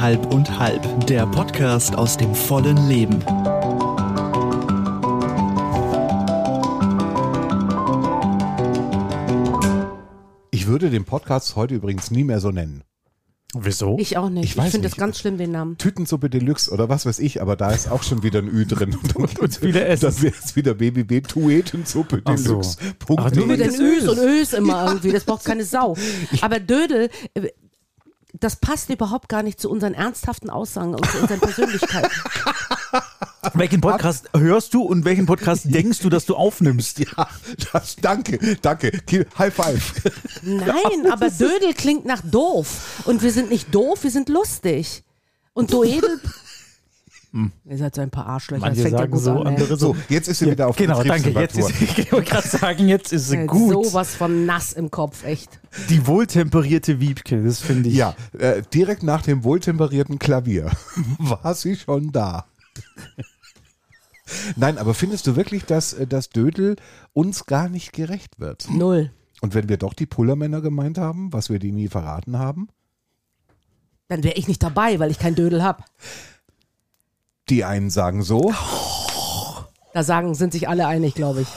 Halb und Halb, der Podcast aus dem vollen Leben. Ich würde den Podcast heute übrigens nie mehr so nennen. Wieso? Ich auch nicht. Ich Ich, finde das ganz schlimm, den Namen. Tütensuppe Deluxe oder was weiß ich, aber da ist auch schon wieder ein Ü drin. Und, und viele essen. Das wäre jetzt wieder BBB Tuetensuppe Ach so. Deluxe. Punkt. Ach, nur Mit den Ös und Ös immer irgendwie, das braucht keine Sau. Aber Dödel, äh, das passt überhaupt gar nicht zu unseren ernsthaften Aussagen und zu unseren Persönlichkeiten. Welchen Podcast hörst du und welchen Podcast denkst du, dass du aufnimmst? Ja, das, danke, danke. High five. Nein, aber Dödel klingt nach doof. Und wir sind nicht doof, wir sind lustig. Und Doedel. Ihr seid so ein paar Arschlöcher. Manche das fängt ja sagen gut so, an. ey. andere so. Jetzt ist sie wieder auf Genau, danke. Jetzt ist, ich wollte gerade sagen, jetzt ist sie Äh, gut. Sowas von nass im Kopf, echt. Die wohltemperierte Wiebke, das finde ich. Ja, äh, direkt nach dem wohltemperierten Klavier war sie schon da. Nein, aber findest du wirklich, dass äh, das Dödel uns gar nicht gerecht wird? Null. Und wenn wir doch die Pullermänner gemeint haben, was wir die nie verraten haben? Dann wäre ich nicht dabei, weil ich kein Dödel habe. Die einen sagen so, Da sagen, sind sich alle einig, glaube ich.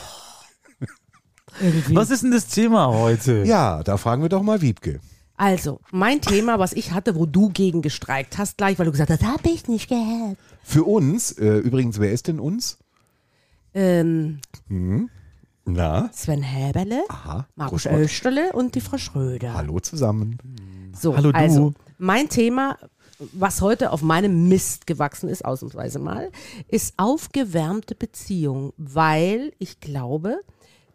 Irgendwie. Was ist denn das Thema heute? ja, da fragen wir doch mal Wiebke. Also, mein Thema, was ich hatte, wo du gegen gestreikt hast, gleich, weil du gesagt hast, habe ich nicht gehört. Für uns, äh, übrigens, wer ist denn uns? Ähm, Na? Sven Häberle, Aha. Markus. Österle und die Frau Schröder. Hallo zusammen. So, Hallo, du. also mein Thema, was heute auf meinem Mist gewachsen ist, ausnahmsweise mal, ist aufgewärmte Beziehung, weil ich glaube,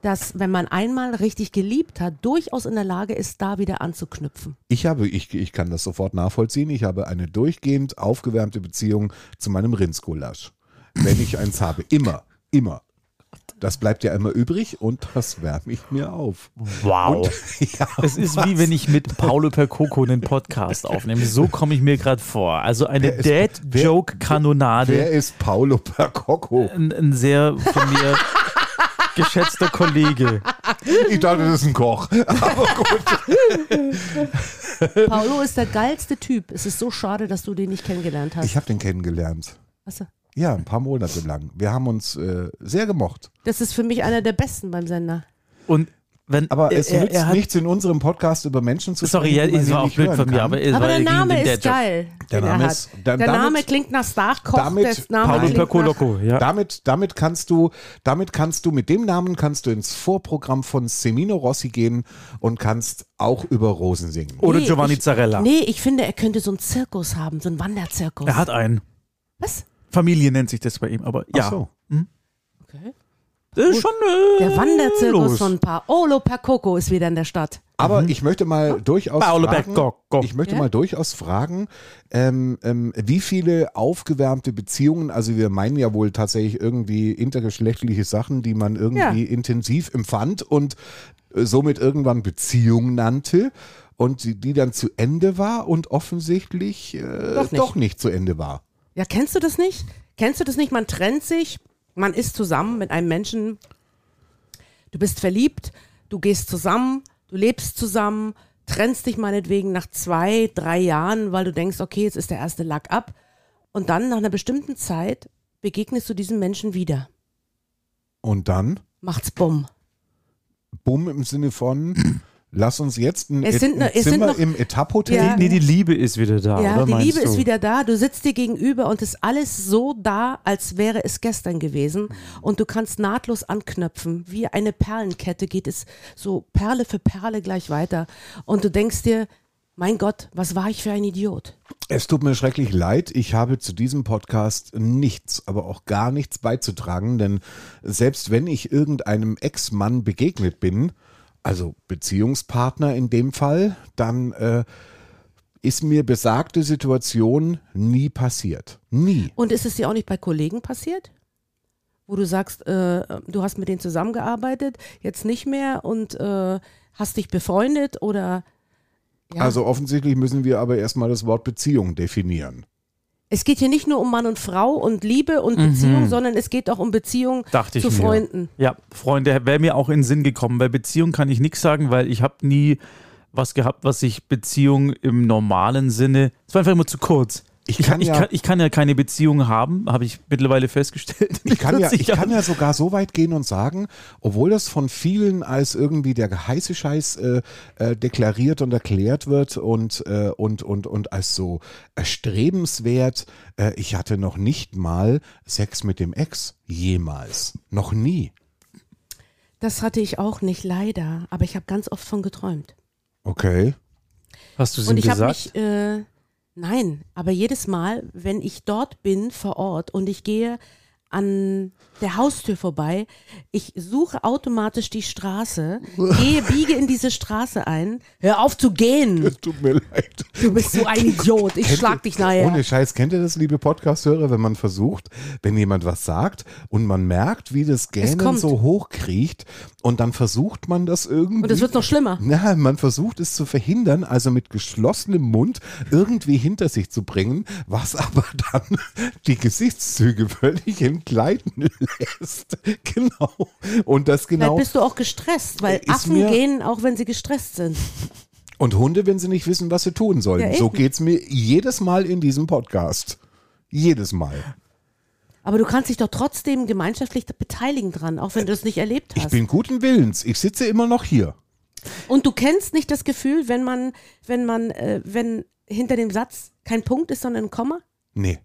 dass wenn man einmal richtig geliebt hat, durchaus in der Lage ist, da wieder anzuknüpfen. Ich habe, ich, ich kann das sofort nachvollziehen, ich habe eine durchgehend aufgewärmte Beziehung zu meinem Rindsgulasch. Wenn ich eins habe. Immer, immer. Das bleibt ja immer übrig und das wärme ich mir auf. Wow. Ja, Es ist wie wenn ich mit Paolo Percoco einen Podcast aufnehme. So komme ich mir gerade vor. Also eine ist- wer- ist Paolo Percocco? Ein, ein sehr von mir geschätzter Kollege. Ich dachte, das ist ein Koch. Aber gut. Paolo ist der geilste Typ. Es ist so schade, dass du den nicht kennengelernt hast. Ich habe den kennengelernt. Achso. Ja, ein paar Monate lang. Wir haben uns äh, sehr gemocht. Das ist für mich einer der besten beim Sender. Und wenn Aber es er, nützt er hat, nichts in unserem Podcast über Menschen zu Sorry, sprechen, ja, die man es war auch blöd von mir, aber es Aber war der Name ist geil. Der Name ist- da- der damit- Name klingt nach Starkoch. damit- der Paolo ja. Damit, damit kannst du, damit kannst du, mit dem Namen kannst du ins Vorprogramm von Semino Rossi gehen und kannst auch über Rosen singen. Oder Nee, Giovanni ich- Zarella. Nee, ich finde, er könnte so einen Zirkus haben, so einen Wanderzirkus. Er hat einen. Was? Familie nennt sich das bei ihm, aber ja. Ach so. Okay. Das ist schon äh, Der Wanderzirkus los. von Paolo Percoco ist wieder in der Stadt. Aber ich möchte mal durchaus Paolo fragen, Percoco. ich möchte Ja? mal durchaus fragen, ähm, ähm, wie viele aufgewärmte Beziehungen, also wir meinen ja wohl tatsächlich irgendwie intergeschlechtliche Sachen, die man irgendwie intensiv empfand und äh, somit irgendwann Beziehung nannte und die, die dann zu Ende war und offensichtlich äh, Doch nicht. doch nicht zu Ende war. Ja, kennst du das nicht? Kennst du das nicht? Man trennt sich, man ist zusammen mit einem Menschen, du bist verliebt, du gehst zusammen, du lebst zusammen, trennst dich meinetwegen nach zwei, drei Jahren, weil du denkst, okay, jetzt ist der erste Lack ab. Und dann nach einer bestimmten Zeit begegnest du diesem Menschen wieder. Und dann, Macht's bumm. bumm im Sinne von, lass uns jetzt ein, Es sind ein noch- es sind Zimmer noch- im Etaphotel Ja. Nee, die Liebe ist wieder da, Ja, oder? die Liebe du? ist wieder da. Du sitzt dir gegenüber und ist alles so da, als wäre es gestern gewesen. Und du kannst nahtlos anknüpfen. Wie eine Perlenkette geht es so Perle für Perle gleich weiter. Und du denkst dir, mein Gott, was war ich für ein Idiot? Es tut mir schrecklich leid, ich habe zu diesem Podcast nichts, aber auch gar nichts beizutragen, denn selbst wenn ich irgendeinem Ex-Mann begegnet bin, also Beziehungspartner in dem Fall, dann äh, ist mir besagte Situation nie passiert. Nie. Und ist es dir auch nicht bei Kollegen passiert? Wo du sagst, äh, du hast mit denen zusammengearbeitet, jetzt nicht mehr und äh, hast dich befreundet oder ja. Also offensichtlich müssen wir aber erstmal das Wort Beziehung definieren. Es geht hier nicht nur um Mann und Frau und Liebe und Beziehung, sondern es geht auch um Beziehung Mhm. Dachte ich zu mir. Freunden. Ja, Freunde, wäre mir auch in den Sinn gekommen. Bei Beziehung kann ich nichts sagen, weil ich habe nie was gehabt, was ich Beziehung im normalen Sinne. Es war einfach immer zu kurz. Ich Ich kann ich, ja- kann, ich kann ja keine Beziehung haben, habe ich mittlerweile festgestellt. Ich kann, ja, 40 ich kann ja sogar so weit gehen und sagen, obwohl das von vielen als irgendwie der heiße Scheiß äh, äh, deklariert und erklärt wird und, äh, und, und, und als so erstrebenswert, äh, ich hatte noch nicht mal Sex mit dem Ex. Jemals. Noch nie. Das hatte ich auch nicht, leider. Aber ich habe ganz oft von geträumt. Okay. Hast du es Und ihm ich habe gesagt? mich, äh, nein, aber jedes Mal, wenn ich dort bin vor Ort und ich gehe an der Haustür vorbei, ich suche automatisch die Straße, gehe, biege in diese Straße ein, hör auf zu gehen. Es tut mir leid. Du bist so ein Idiot, ich Kennt schlag dich nachher. Ohne Scheiß, kennt ihr das, liebe Podcast-Hörer, wenn man versucht, wenn jemand was sagt und man merkt, wie das Gähnen so hochkriecht und dann versucht man das irgendwie. Und es wird noch schlimmer. Na, man versucht es zu verhindern, also mit geschlossenem Mund irgendwie hinter sich zu bringen, was aber dann die Gesichtszüge völlig entgleiten lässt. Genau. Und das Vielleicht genau. bist du auch gestresst, weil Affen gehen auch, wenn sie gestresst sind. Und Hunde, wenn sie nicht wissen, was sie tun sollen. Ja, so geht's mir jedes Mal in diesem Podcast. Jedes Mal. Aber du kannst dich doch trotzdem gemeinschaftlich beteiligen dran, auch wenn du es nicht erlebt Ich hast. bin guten Willens. Ich sitze immer noch hier. Und du kennst nicht das Gefühl, wenn man, wenn man, äh, wenn hinter dem Satz kein Punkt ist, sondern ein Komma? Nee.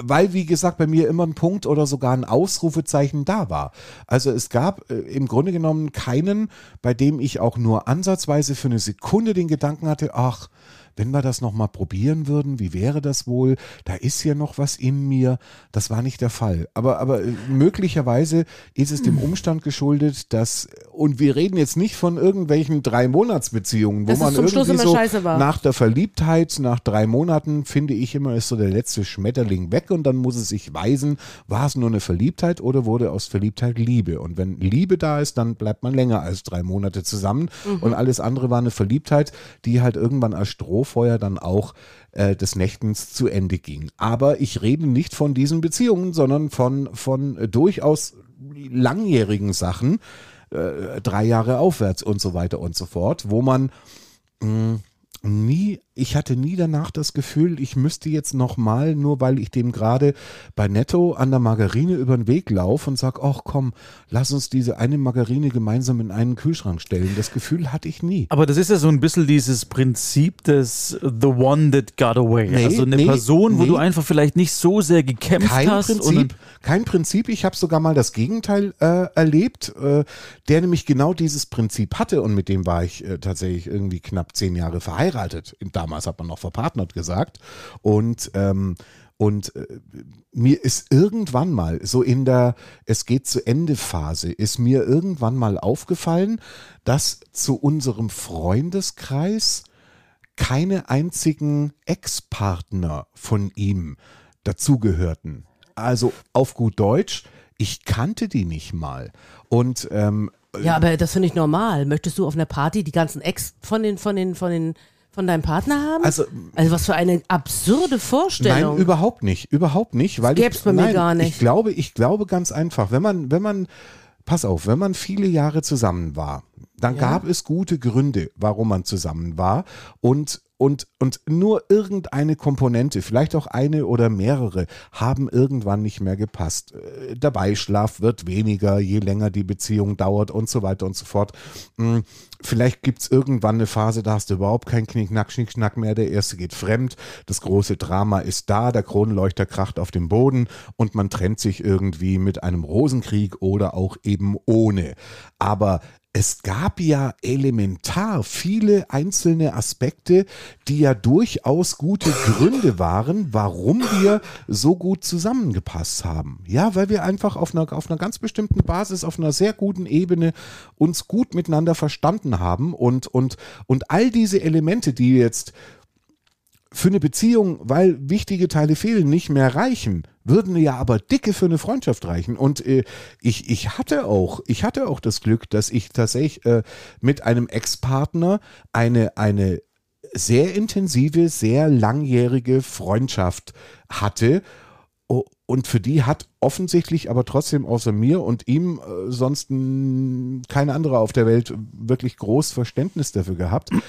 Weil, wie gesagt, bei mir immer ein Punkt oder sogar ein Ausrufezeichen da war. Also es gab äh, im Grunde genommen keinen, bei dem ich auch nur ansatzweise für eine Sekunde den Gedanken hatte, ach, wenn wir das nochmal probieren würden, wie wäre das wohl? Da ist hier noch was in mir. Das war nicht der Fall. Aber, aber äh, möglicherweise ist es dem Umstand geschuldet, dass, und wir reden jetzt nicht von irgendwelchen drei Monatsbeziehungen, wo man irgendwie so nach der Verliebtheit, nach drei Monaten, finde ich immer, ist so der letzte Schmetterling weg und dann muss es sich weisen, war es nur eine Verliebtheit oder wurde aus Verliebtheit Liebe? Und wenn Liebe da ist, dann bleibt man länger als drei Monate zusammen und alles andere war eine Verliebtheit, die halt irgendwann als Strohfeuer dann auch äh, des Nächtens zu Ende ging. Aber ich rede nicht von diesen Beziehungen, sondern von, von äh, durchaus langjährigen Sachen, äh, drei Jahre aufwärts und so weiter und so fort, wo man mh, nie, ich hatte nie danach das Gefühl, ich müsste jetzt nochmal, nur weil ich dem gerade bei Netto an der Margarine über den Weg laufe und sag, ach komm, lass uns diese eine Margarine gemeinsam in einen Kühlschrank stellen. Das Gefühl hatte ich nie. Aber das ist ja so ein bisschen dieses Prinzip des The One That Got Away. Nee, also eine nee, Person, wo nee. du einfach vielleicht nicht so sehr gekämpft Kein hast. Prinzip, kein Prinzip. Ich habe sogar mal das Gegenteil äh, erlebt, äh, der nämlich genau dieses Prinzip hatte und mit dem war ich äh, tatsächlich irgendwie knapp zehn Jahre verheiratet. Damals hat man noch verpartnert gesagt und ähm, und äh, mir ist irgendwann mal, so in der Es geht zu Ende Phase, ist mir irgendwann mal aufgefallen, dass zu unserem Freundeskreis keine einzigen Ex-Partner von ihm dazugehörten. Also auf gut Deutsch, ich kannte die nicht mal. Und ähm, Ja, aber das finde ich normal. Möchtest du auf einer Party die ganzen Ex von den, von den, von den, von deinem Partner haben? Also- also was für eine absurde Vorstellung. Nein, überhaupt nicht, überhaupt nicht, weil gäb's ich, bei mir nein, gar nicht. Ich glaube, ich glaube ganz einfach, wenn man, wenn man, pass auf, wenn man viele Jahre zusammen war, dann gab es gute Gründe, warum man zusammen war und und, und nur irgendeine Komponente, vielleicht auch eine oder mehrere, haben irgendwann nicht mehr gepasst. Äh, Der Beischlaf wird weniger, je länger die Beziehung dauert und so weiter und so fort. Hm, Vielleicht gibt's irgendwann eine Phase, da hast du überhaupt keinen Knick-Knack, Schnick-Schnack mehr. Der erste geht fremd, das große Drama ist da, der Kronleuchter kracht auf dem Boden und man trennt sich irgendwie mit einem Rosenkrieg oder auch eben ohne. Aber es gab ja elementar viele einzelne Aspekte, die ja durchaus gute Gründe waren, warum wir so gut zusammengepasst haben. Ja, weil wir einfach auf einer, auf einer ganz bestimmten Basis, auf einer sehr guten Ebene uns gut miteinander verstanden haben und, und, und all diese Elemente, die jetzt für eine Beziehung, weil wichtige Teile fehlen, nicht mehr reichen, würden ja aber dicke für eine Freundschaft reichen. Und äh, ich, ich hatte auch, ich hatte auch das Glück, dass ich tatsächlich äh, mit einem Ex-Partner eine, eine sehr intensive, sehr langjährige Freundschaft hatte. Und für die hat offensichtlich aber trotzdem außer mir und ihm äh, sonst n- keine andere auf der Welt wirklich groß Verständnis dafür gehabt.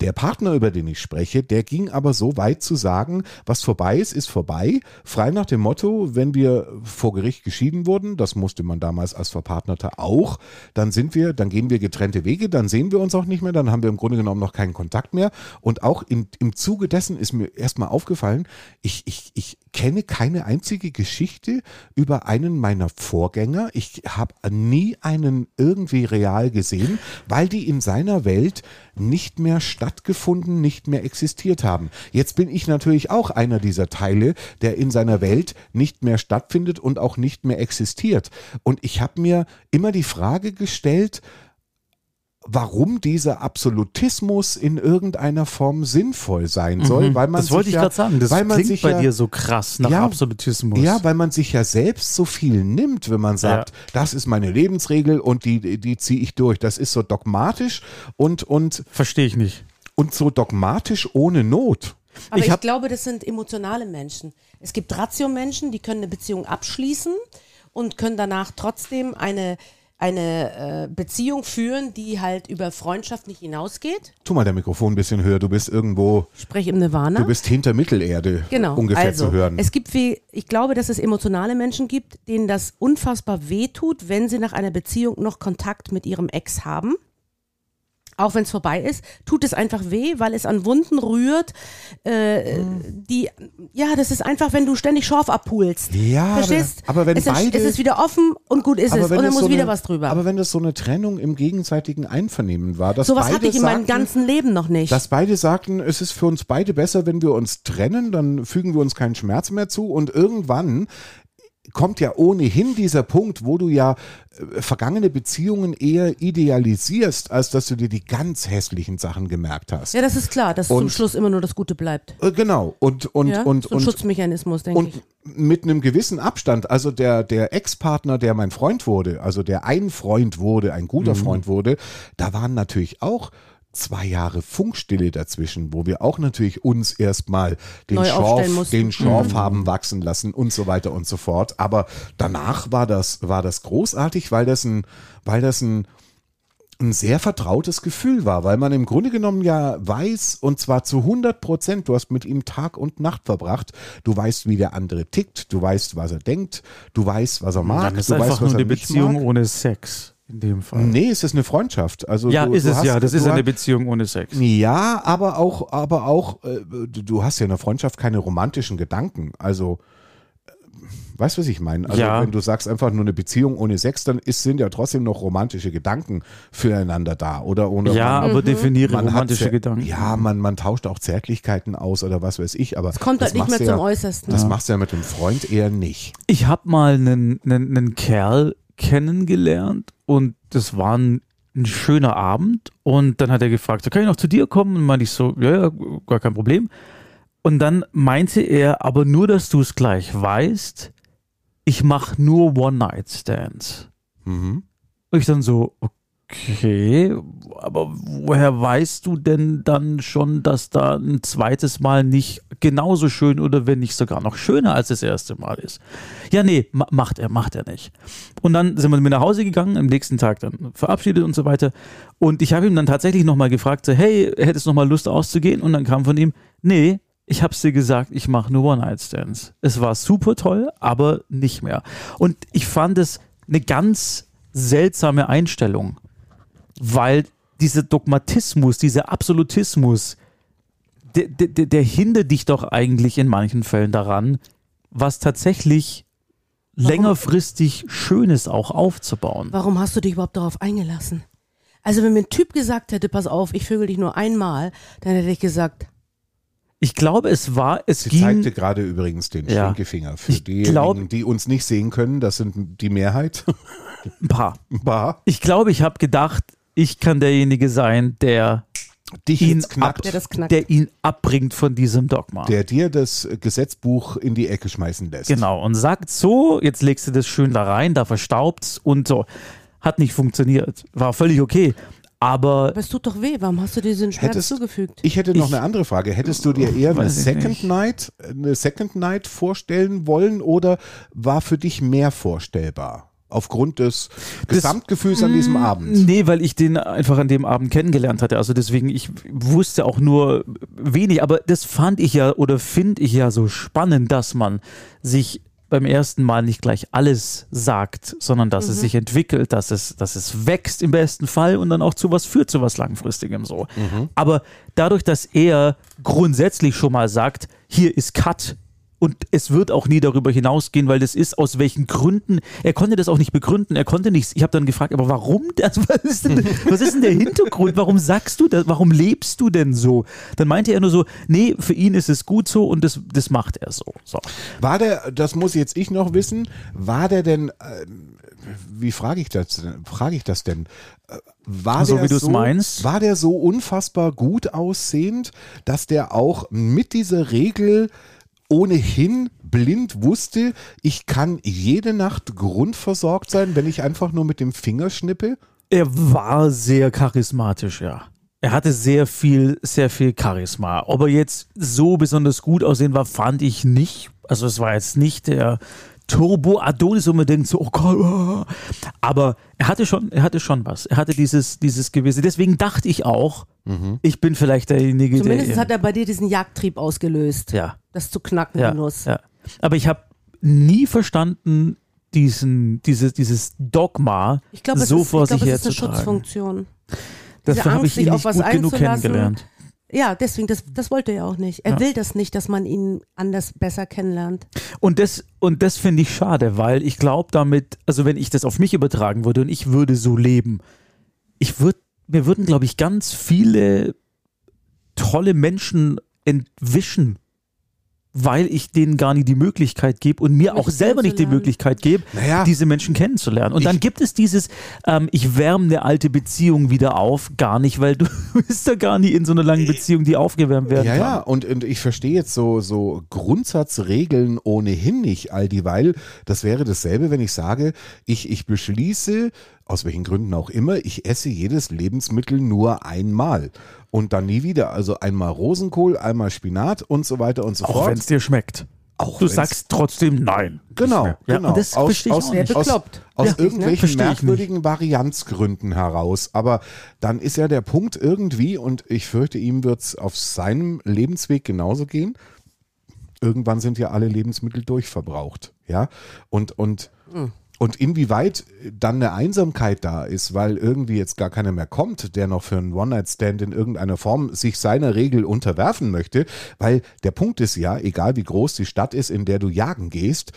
Der Partner, über den ich spreche, der ging aber so weit zu sagen, was vorbei ist, ist vorbei. Frei nach dem Motto, wenn wir vor Gericht geschieden wurden, das musste man damals als Verpartnerter auch, dann sind wir, dann gehen wir getrennte Wege, dann sehen wir uns auch nicht mehr, dann haben wir im Grunde genommen noch keinen Kontakt mehr. Und auch in, im Zuge dessen ist mir erstmal aufgefallen, ich, ich, ich kenne keine einzige Geschichte über einen meiner Vorgänger. Ich habe nie einen irgendwie real gesehen, weil die in seiner Welt nicht mehr stattgefunden, nicht mehr existiert haben. Jetzt bin ich natürlich auch einer dieser Teile, der in seiner Welt nicht mehr stattfindet und auch nicht mehr existiert. Und ich habe mir immer die Frage gestellt, warum dieser Absolutismus in irgendeiner Form sinnvoll sein soll, weil man Mhm. das wollte sich ich ja, gerade sagen. Das weil man klingt sich bei ja, dir so krass nach Ja, Absolutismus. ja, weil man sich ja selbst so viel nimmt, wenn man sagt, das ist meine Lebensregel und die, die ziehe ich durch. Das ist so dogmatisch und, und, Verstehe ich nicht. und so dogmatisch ohne Not. Aber Ich ich, glaube, das sind emotionale Menschen. Es gibt Ratio-Menschen, die können eine Beziehung abschließen und können danach trotzdem eine, eine äh, Beziehung führen, die halt über Freundschaft nicht hinausgeht. Tu mal dein Mikrofon ein bisschen höher. Du bist irgendwo, Sprech im Nirvana. du bist hinter Mittelerde Genau. ungefähr also, zu hören. Es gibt wie, ich glaube, dass es emotionale Menschen gibt, denen das unfassbar wehtut, wenn sie nach einer Beziehung noch Kontakt mit ihrem Ex haben. Auch wenn es vorbei ist, tut es einfach weh, weil es an Wunden rührt. Äh, die, ja, das ist einfach, wenn du ständig Schorf abpulst. Ja, Verstehst? aber- aber wenn es, ist- beide- es ist wieder offen und gut ist es. Und dann muss so wieder eine, was drüber. Aber wenn das so eine Trennung im gegenseitigen Einvernehmen war, dass Sowas beide hatte ich in meinem sagten, ganzen Leben noch nicht. dass beide sagten, es ist für uns beide besser, wenn wir uns trennen, dann fügen wir uns keinen Schmerz mehr zu und irgendwann kommt ja ohnehin dieser Punkt, wo du ja äh, vergangene Beziehungen eher idealisierst, als dass du dir die ganz hässlichen Sachen gemerkt hast. ja, das ist klar, dass zum Und- Schluss immer nur das Gute bleibt. Äh, Genau. Und, und, Ja? und, so ein und, Schutzmechanismus, denke ich. mit einem gewissen Abstand, also der, der Ex-Partner, der mein Freund wurde, also der ein Freund wurde, ein guter Freund wurde, da waren natürlich auch zwei Jahre Funkstille dazwischen, wo wir auch natürlich uns erstmal den Schorf, den Schorf haben wachsen lassen und so weiter und so fort. Aber danach war das, war das großartig, weil das ein, weil das ein, ein sehr vertrautes Gefühl war, weil man im Grunde genommen ja weiß, und zwar zu 100 Prozent, du hast mit ihm Tag und Nacht verbracht, du weißt, wie der andere tickt, du weißt, was er denkt, du weißt, was er mag, Dann ist du einfach weißt, nur was er eine Beziehung mag. ohne Sex in dem Fall. Nee, es ist eine Freundschaft. Also ja, du, ist du es hast, ja. Das ist du eine hast- Beziehung ohne Sex. Ja, aber auch, aber auch, äh, du, hast ja in der Freundschaft keine romantischen Gedanken. Also, äh, weißt du, was ich meine? Also, Ja. wenn du sagst einfach nur eine Beziehung ohne Sex, dann ist, sind ja trotzdem noch romantische Gedanken füreinander da. Oder ohne Ja, man, aber definiere man hat romantische Zer- Gedanken. Ja, man, man tauscht auch Zärtlichkeiten aus oder was weiß ich. Aber Es kommt halt nicht mehr du zum ja, Äußersten. Das machst du ja mit dem Freund eher nicht. Ich habe mal einen, einen, einen Kerl kennengelernt und das war ein, ein schöner Abend und dann hat er gefragt, so, kann ich noch zu dir kommen? Und meinte ich so, ja, ja, gar kein Problem. Und dann meinte er, aber nur, dass du es gleich weißt, ich mache nur One-Night-Stands. Mhm. Und ich dann so, okay, aber woher weißt du denn dann schon, dass da ein zweites Mal nicht genauso schön oder wenn nicht sogar noch schöner als das erste Mal ist? Ja, nee, ma macht er, macht er nicht. Und dann sind wir mit nach Hause gegangen, am nächsten Tag dann verabschiedet und so weiter. Und ich habe ihm dann tatsächlich nochmal gefragt, so, hey, hättest du nochmal Lust auszugehen? Und dann kam von ihm, nee, ich hab's dir gesagt, ich mache nur One-Night-Stands. Es war super toll, aber nicht mehr. Und ich fand es eine ganz seltsame Einstellung, weil dieser Dogmatismus, dieser Absolutismus, der, der, der hindert dich doch eigentlich in manchen Fällen daran, was tatsächlich längerfristig Schönes auch aufzubauen. Warum hast du dich überhaupt darauf eingelassen? Also wenn mir ein Typ gesagt hätte, pass auf, ich vögel dich nur einmal, dann hätte ich gesagt, Ich glaube, es war, es Sie ging. zeigte gerade übrigens den Ja. Stinkefinger. Für Ich diejenigen, glaub- die uns nicht sehen können, das sind die Mehrheit. ein paar. Bah. Ich glaube, ich habe gedacht, ich kann derjenige sein, der Dich ihn, knackt. Der das knackt. der ihn abbringt von diesem Dogma. der dir das Gesetzbuch in die Ecke schmeißen lässt. Genau, und sagt so, jetzt legst du das schön da rein, da verstaubt's und so. Hat nicht funktioniert. War völlig okay. Aber Aber es tut doch weh. Warum hast du dir diesen Schmerz Hättest- zugefügt? Ich hätte noch Ich- eine andere Frage. Hättest du dir eher eine Second nicht. Night, eine Second Night vorstellen wollen oder war für dich mehr vorstellbar? Aufgrund des Gesamtgefühls an diesem Abend. Nee, weil ich den einfach an dem Abend kennengelernt hatte. Also deswegen, ich wusste auch nur wenig. Aber das fand ich ja oder finde ich ja so spannend, dass man sich beim ersten Mal nicht gleich alles sagt, sondern dass es sich entwickelt, dass es, dass es wächst im besten Fall und dann auch zu was führt, zu was Langfristigem so. Aber dadurch, dass er grundsätzlich schon mal sagt, hier ist Cut, und es wird auch nie darüber hinausgehen, weil das ist aus welchen Gründen. Er konnte das auch nicht begründen. Er konnte nichts. Ich habe dann gefragt, aber warum? Also was, ist denn, was ist denn der Hintergrund? Warum sagst du das? Warum lebst du denn so? Dann meinte er nur so, nee, für ihn ist es gut so und das, das macht er so. so. War der, das muss jetzt ich noch wissen, war der denn, äh, wie frage ich das, denn- frage ich das denn? Äh, War So der wie du's so, meinst? War der so unfassbar gut aussehend, dass der auch mit dieser Regel ohnehin blind wusste, ich kann jede Nacht grundversorgt sein, wenn ich einfach nur mit dem Finger schnippe? Er war sehr charismatisch, ja. Er hatte sehr viel, sehr viel Charisma. Ob er jetzt so besonders gut aussehen war, fand ich nicht. Also es war jetzt nicht der Turbo Adonis, wo man denkt so, oh Gott, oh. aber er hatte schon, er hatte schon was. Er hatte dieses, dieses gewisse. Deswegen dachte ich auch, ich bin vielleicht derjenige, Zumindest der. hat er bei dir diesen Jagdtrieb ausgelöst. ja, Das zu knacken, ja, die Nuss. ja. Aber ich habe nie verstanden, diesen, dieses, dieses Dogma Ich glaube, es, so ist, vor ich glaube, sich es ist eine. Schutzfunktion. Dafür habe ich ihn sich auf nicht was gut genug kennengelernt. Ja, deswegen, das, das wollte er auch nicht. Er Ja. will das nicht, dass man ihn anders besser kennenlernt. Und das, und das finde ich schade, weil ich glaube damit, also wenn ich das auf mich übertragen würde und ich würde so leben, ich würde, mir würden, glaube ich, ganz viele tolle Menschen entwischen, weil ich denen gar nicht die Möglichkeit gebe und mir auch selber nicht die. Möglichkeit gebe, Naja. diese Menschen kennenzulernen. Und dann gibt es dieses, ähm, ich wärme eine alte Beziehung wieder auf, gar nicht, weil du bist da gar nicht in so einer langen Beziehung, die aufgewärmt werden Ja, kann. ja, und, und ich verstehe jetzt so, so Grundsatzregeln ohnehin nicht, all dieweil. Das wäre dasselbe, wenn ich sage, ich, ich beschließe, aus welchen Gründen auch immer, ich esse jedes Lebensmittel nur einmal und dann nie wieder. Also einmal Rosenkohl, einmal Spinat und so weiter und so Auch fort. wenn es dir schmeckt. Auch Du wenn's- sagst trotzdem nein. Genau, Ja, genau. und das verstehe ich aus, auch nicht. aus, Bekloppt. aus Ja, ne? irgendwelchen ich merkwürdigen Varianzgründen heraus. Aber dann ist ja der Punkt irgendwie, und ich fürchte, ihm wird es auf seinem Lebensweg genauso gehen. Irgendwann sind ja alle Lebensmittel durchverbraucht. Ja. Und, und, und inwieweit dann eine Einsamkeit da ist, weil irgendwie jetzt gar keiner mehr kommt, der noch für einen One-Night-Stand in irgendeiner Form sich seiner Regel unterwerfen möchte, weil der Punkt ist ja, egal wie groß die Stadt ist, in der du jagen gehst,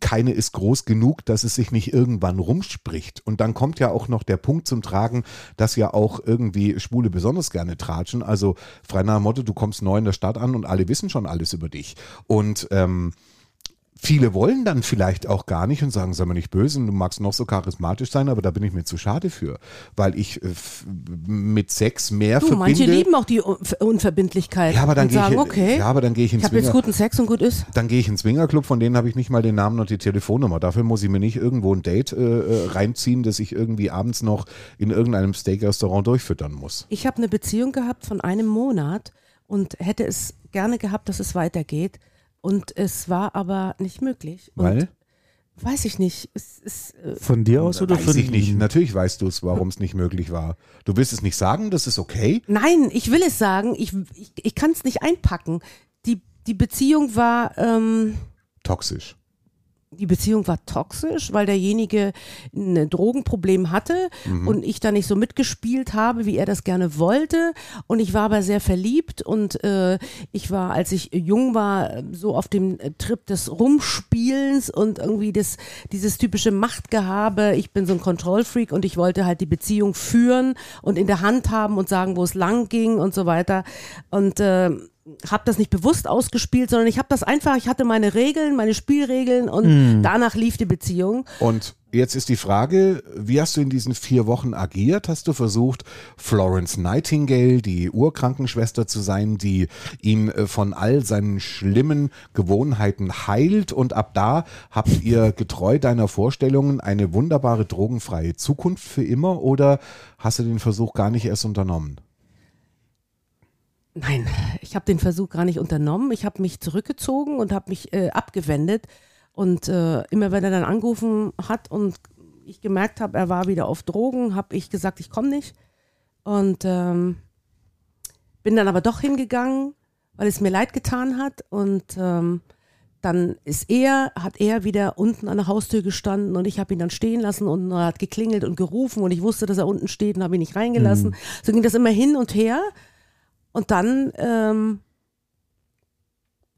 keine ist groß genug, dass es sich nicht irgendwann rumspricht. Und dann kommt ja auch noch der Punkt zum Tragen, dass ja auch irgendwie Schwule besonders gerne tratschen. Also frei nach dem Motto, du kommst neu in der Stadt an und alle wissen schon alles über dich. Und ähm, Viele wollen dann vielleicht auch gar nicht und sagen, sei mal nicht böse, du magst noch so charismatisch sein, aber da bin ich mir zu schade für, weil ich äh, mit Sex mehr Du, verbinde. manche lieben auch die Un- Unverbindlichkeit ja, aber dann gehe ich, okay, ja, aber dann gehe ich ich ins habe jetzt guten Sex und gut ist. dann gehe ich ins Swingerclub, von denen habe ich nicht mal den Namen und die Telefonnummer. Dafür muss ich mir nicht irgendwo ein Date äh, äh, reinziehen, das ich irgendwie abends noch in irgendeinem Steak-Restaurant durchfüttern muss. Ich habe eine Beziehung gehabt von einem Monat und hätte es gerne gehabt, dass es weitergeht. Und es war aber nicht möglich. Und Weil? Weiß ich nicht. Es ist, äh, Von dir aus oder Weiß von ich nicht. Natürlich weißt du es, warum es nicht möglich war. Du willst es nicht sagen, das ist okay. nein, ich will es sagen. Ich, ich, ich kann es nicht einpacken. Die, die Beziehung war. Ähm, Toxisch. Die Beziehung war toxisch, weil derjenige ein Drogenproblem hatte und ich da nicht so mitgespielt habe, wie er das gerne wollte. Und ich war aber sehr verliebt und äh, ich war, als ich jung war, so auf dem Trip des Rumspielens und irgendwie das, dieses typische Machtgehabe. Ich bin so ein Kontrollfreak und ich wollte halt die Beziehung führen und in der Hand haben und sagen, wo es lang ging und so weiter. Und äh, habe das nicht bewusst ausgespielt, sondern ich habe das einfach, ich hatte meine Regeln, meine Spielregeln und danach lief die Beziehung. Und jetzt ist die Frage, wie hast du in diesen vier Wochen agiert? Hast du versucht, Florence Nightingale, die Urkrankenschwester zu sein, die ihn äh, von all seinen schlimmen Gewohnheiten heilt und ab da habt ihr getreu deiner Vorstellungen eine wunderbare drogenfreie Zukunft für immer oder hast du den Versuch gar nicht erst unternommen? Nein, ich habe den Versuch gar nicht unternommen. Ich habe mich zurückgezogen und habe mich äh, abgewendet. Und äh, immer wenn er dann angerufen hat und ich gemerkt habe, er war wieder auf Drogen, habe ich gesagt, ich komme nicht. Und ähm, bin dann aber doch hingegangen, weil es mir leid getan hat. Und ähm, dann ist er, hat er wieder unten an der Haustür gestanden und ich habe ihn dann stehen lassen und er hat geklingelt und gerufen und ich wusste, dass er unten steht und habe ihn nicht reingelassen. So ging das immer hin und her. Und dann ähm,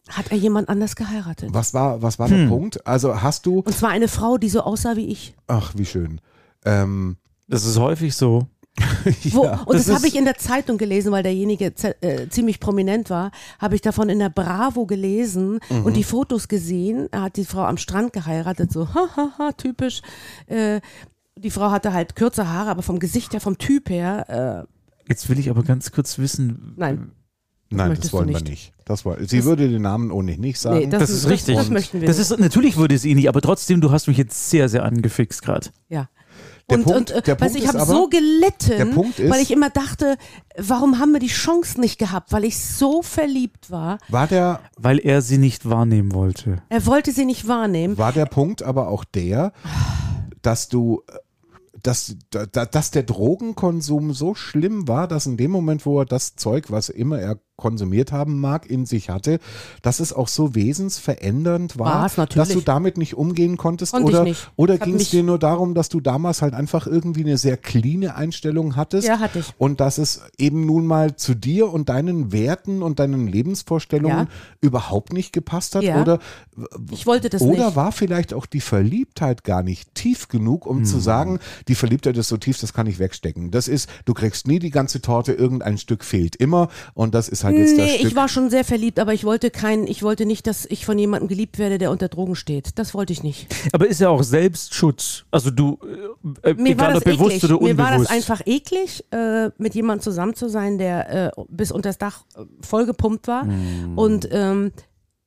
hat er jemand anders geheiratet. Was war, was war der Punkt? Also hast du, Und zwar eine Frau, die so aussah wie ich. ach wie schön, ähm, Das ist häufig so. Wo, ja, und das das, habe ich in der Zeitung gelesen, weil derjenige äh, ziemlich prominent war, habe ich davon in der Bravo gelesen und die Fotos gesehen. Er hat die Frau am Strand geheiratet, so hahaha, typisch. Äh, die Frau hatte halt kürze Haare, aber vom Gesicht her, vom Typ her, äh, Jetzt will ich aber ganz kurz wissen. nein, nein, das wollen wir nicht. nicht. Das war, sie würde den Namen ohnehin nicht sagen. nee, das, Das ist richtig. Das, möchten wir Das nicht. ist, natürlich würde es ihn nicht, aber trotzdem, du hast mich jetzt sehr, sehr angefixt gerade. Ja. Der und, Punkt- und äh, der weißt, Punkt ich ist habe aber- so gelitten, der Punkt ist- weil ich immer dachte, warum haben wir die Chance nicht gehabt, weil ich so verliebt war. war der, Weil er sie nicht wahrnehmen wollte. Er wollte sie nicht wahrnehmen. war der Punkt aber auch der, dass du, dass, da- dass der Drogenkonsum so schlimm war, dass in dem Moment, wo er das Zeug, was immer er konsumiert haben mag, in sich hatte, dass es auch so wesensverändernd war, dass du damit nicht umgehen konntest Konnte ich oder, oder ging es dir nur darum, dass du damals halt einfach irgendwie eine sehr cleane Einstellung hattest Ja, hatte ich. und dass es eben nun mal zu dir und deinen Werten und deinen Lebensvorstellungen Ja. überhaupt nicht gepasst hat Ja. oder Ich wollte das oder nicht. war vielleicht auch die Verliebtheit gar nicht tief genug, um Hm. zu sagen, die Verliebtheit ist so tief, das kann ich wegstecken. Das ist, du kriegst nie die ganze Torte, irgendein Stück fehlt immer und das ist halt jetzt das Nee, Stück. ich war schon sehr verliebt, aber ich wollte kein, ich wollte nicht, dass ich von jemandem geliebt werde, der unter Drogen steht. Das wollte ich nicht. Aber ist ja auch Selbstschutz. Also du, äh, Mir egal war das ob bewusst eklig. oder Mir unbewusst. war das einfach eklig, äh, mit jemandem zusammen zu sein, der äh, bis unter das Dach äh, vollgepumpt war. Hm. Und ähm,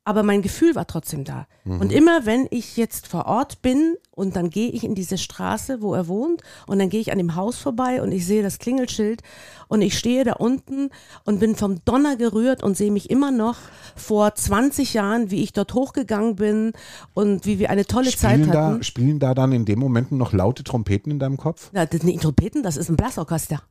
aber mein Gefühl war trotzdem da. Mhm. Und immer wenn ich jetzt vor Ort bin und dann gehe ich in diese Straße, wo er wohnt, und dann gehe ich an dem Haus vorbei und ich sehe das Klingelschild und ich stehe da unten und bin vom Donner gerührt und sehe mich immer noch vor 20 Jahren, wie ich dort hochgegangen bin und wie wir eine tolle Zeit spielen, hatten. da, spielen da dann in dem Moment noch laute Trompeten in deinem Kopf? Ja, das sind nicht Trompeten, das ist ein Blassorchester.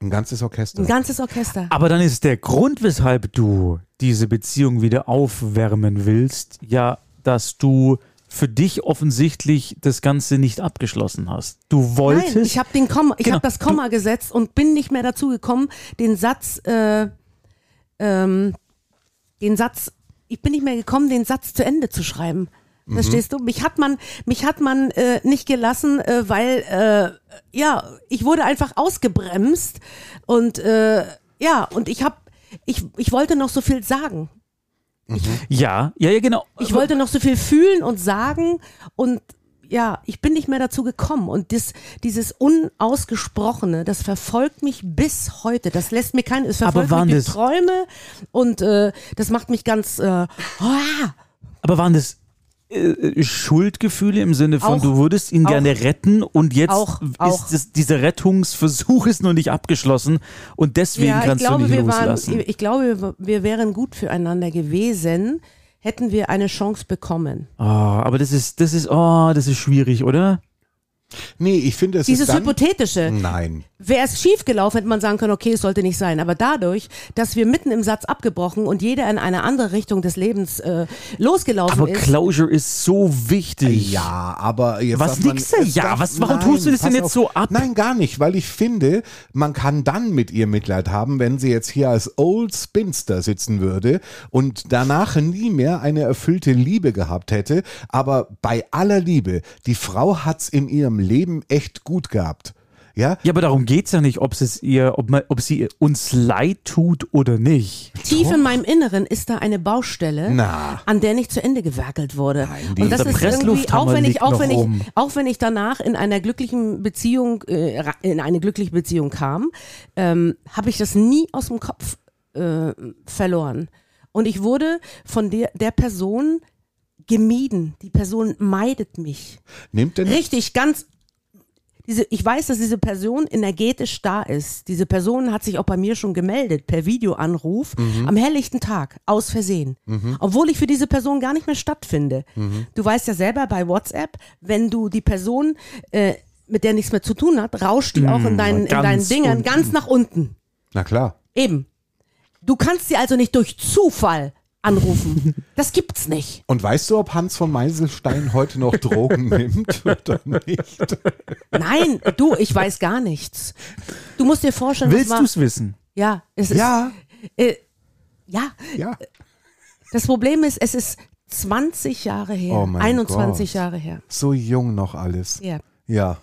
Ein ganzes Orchester. Ein ganzes Orchester. Aber dann ist der Grund, weshalb du diese Beziehung wieder aufwärmen willst, ja, dass du für dich offensichtlich das Ganze nicht abgeschlossen hast. Du wolltest. Nein, ich habe den Komma, ich Genau, habe das Komma gesetzt und bin nicht mehr dazu gekommen, den Satz, äh, ähm, den Satz, ich bin nicht mehr gekommen, den Satz zu Ende zu schreiben. Verstehst du? Mich hat man, mich hat man äh, nicht gelassen, äh, weil äh, ja, ich wurde einfach ausgebremst und äh, ja, und ich habe, ich, ich wollte noch so viel sagen. ja, ja, ja, genau. Ich wollte noch so viel fühlen und sagen und ja, ich bin nicht mehr dazu gekommen. Und das, dieses Unausgesprochene, das verfolgt mich bis heute. Das lässt mir kein, es Aber verfolgt waren mich das- Träume und äh, das macht mich ganz, äh, ah, Aber waren das Schuldgefühle im Sinne von, Auch. du würdest ihn Auch. gerne retten und jetzt Auch. Ist das, dieser Rettungsversuch ist noch nicht abgeschlossen und deswegen ja, ich kannst glaube, du nicht wir waren, loslassen. ich glaube, wir wären gut füreinander gewesen, hätten wir eine Chance bekommen. Oh, aber das ist, das ist, oh, das ist schwierig, oder? Nee, ich finde, es Dieses ist dann, Hypothetische. Nein. Wäre es schief gelaufen, hätte man sagen können, okay, es sollte nicht sein. Aber dadurch, dass wir mitten im Satz abgebrochen und jeder in eine andere Richtung des Lebens äh, losgelaufen Aber ist. Closure ist so wichtig. Ja, aber jetzt Was man, nix es Ja, darf- was- warum tust du das denn jetzt auf. so ab? Nein, gar nicht, weil ich finde, man kann dann mit ihr Mitleid haben, wenn sie jetzt hier als Old Spinster sitzen würde und danach nie mehr eine erfüllte Liebe gehabt hätte. Aber bei aller Liebe, die Frau hat's in ihrem Leben echt gut gehabt. Ja, Ja, aber darum geht es ja nicht, ob es ihr, ob, man, ob sie uns leid tut oder nicht. Tief in meinem Inneren ist da eine Baustelle, Na. an der nicht zu Ende gewerkelt wurde. Nein, und das ist irgendwie, auch wenn ich, auch wenn ich, rum. auch wenn ich danach in einer glücklichen Beziehung, äh, in eine glückliche Beziehung kam, ähm, habe ich das nie aus dem Kopf äh, verloren. Und ich wurde von der, der Person gemieden. Die Person meidet mich. nimmt denn Richtig, ganz. Diese, ich weiß, dass diese Person energetisch da ist. Diese Person hat sich auch bei mir schon gemeldet per Videoanruf am helllichten Tag, aus Versehen. Obwohl ich für diese Person gar nicht mehr stattfinde. Du weißt ja selber bei WhatsApp, wenn du die Person, äh, mit der nichts mehr zu tun hat, rauscht die auch in deinen, in deinen Dingern unten. ganz nach unten. Na klar. Eben. Du kannst sie also nicht durch Zufall anrufen. Das gibt's nicht. Und weißt du, ob Hans von Meiselstein heute noch Drogen nimmt oder nicht? Nein, du, ich weiß gar nichts. Du musst dir vorstellen, Willst du es wissen? Ja, es Ja, ist. Äh, ja, ja. das Problem ist, es ist 20 Jahre her. Oh mein 21 Gott. Jahre her. So jung noch alles. Ja. Ja.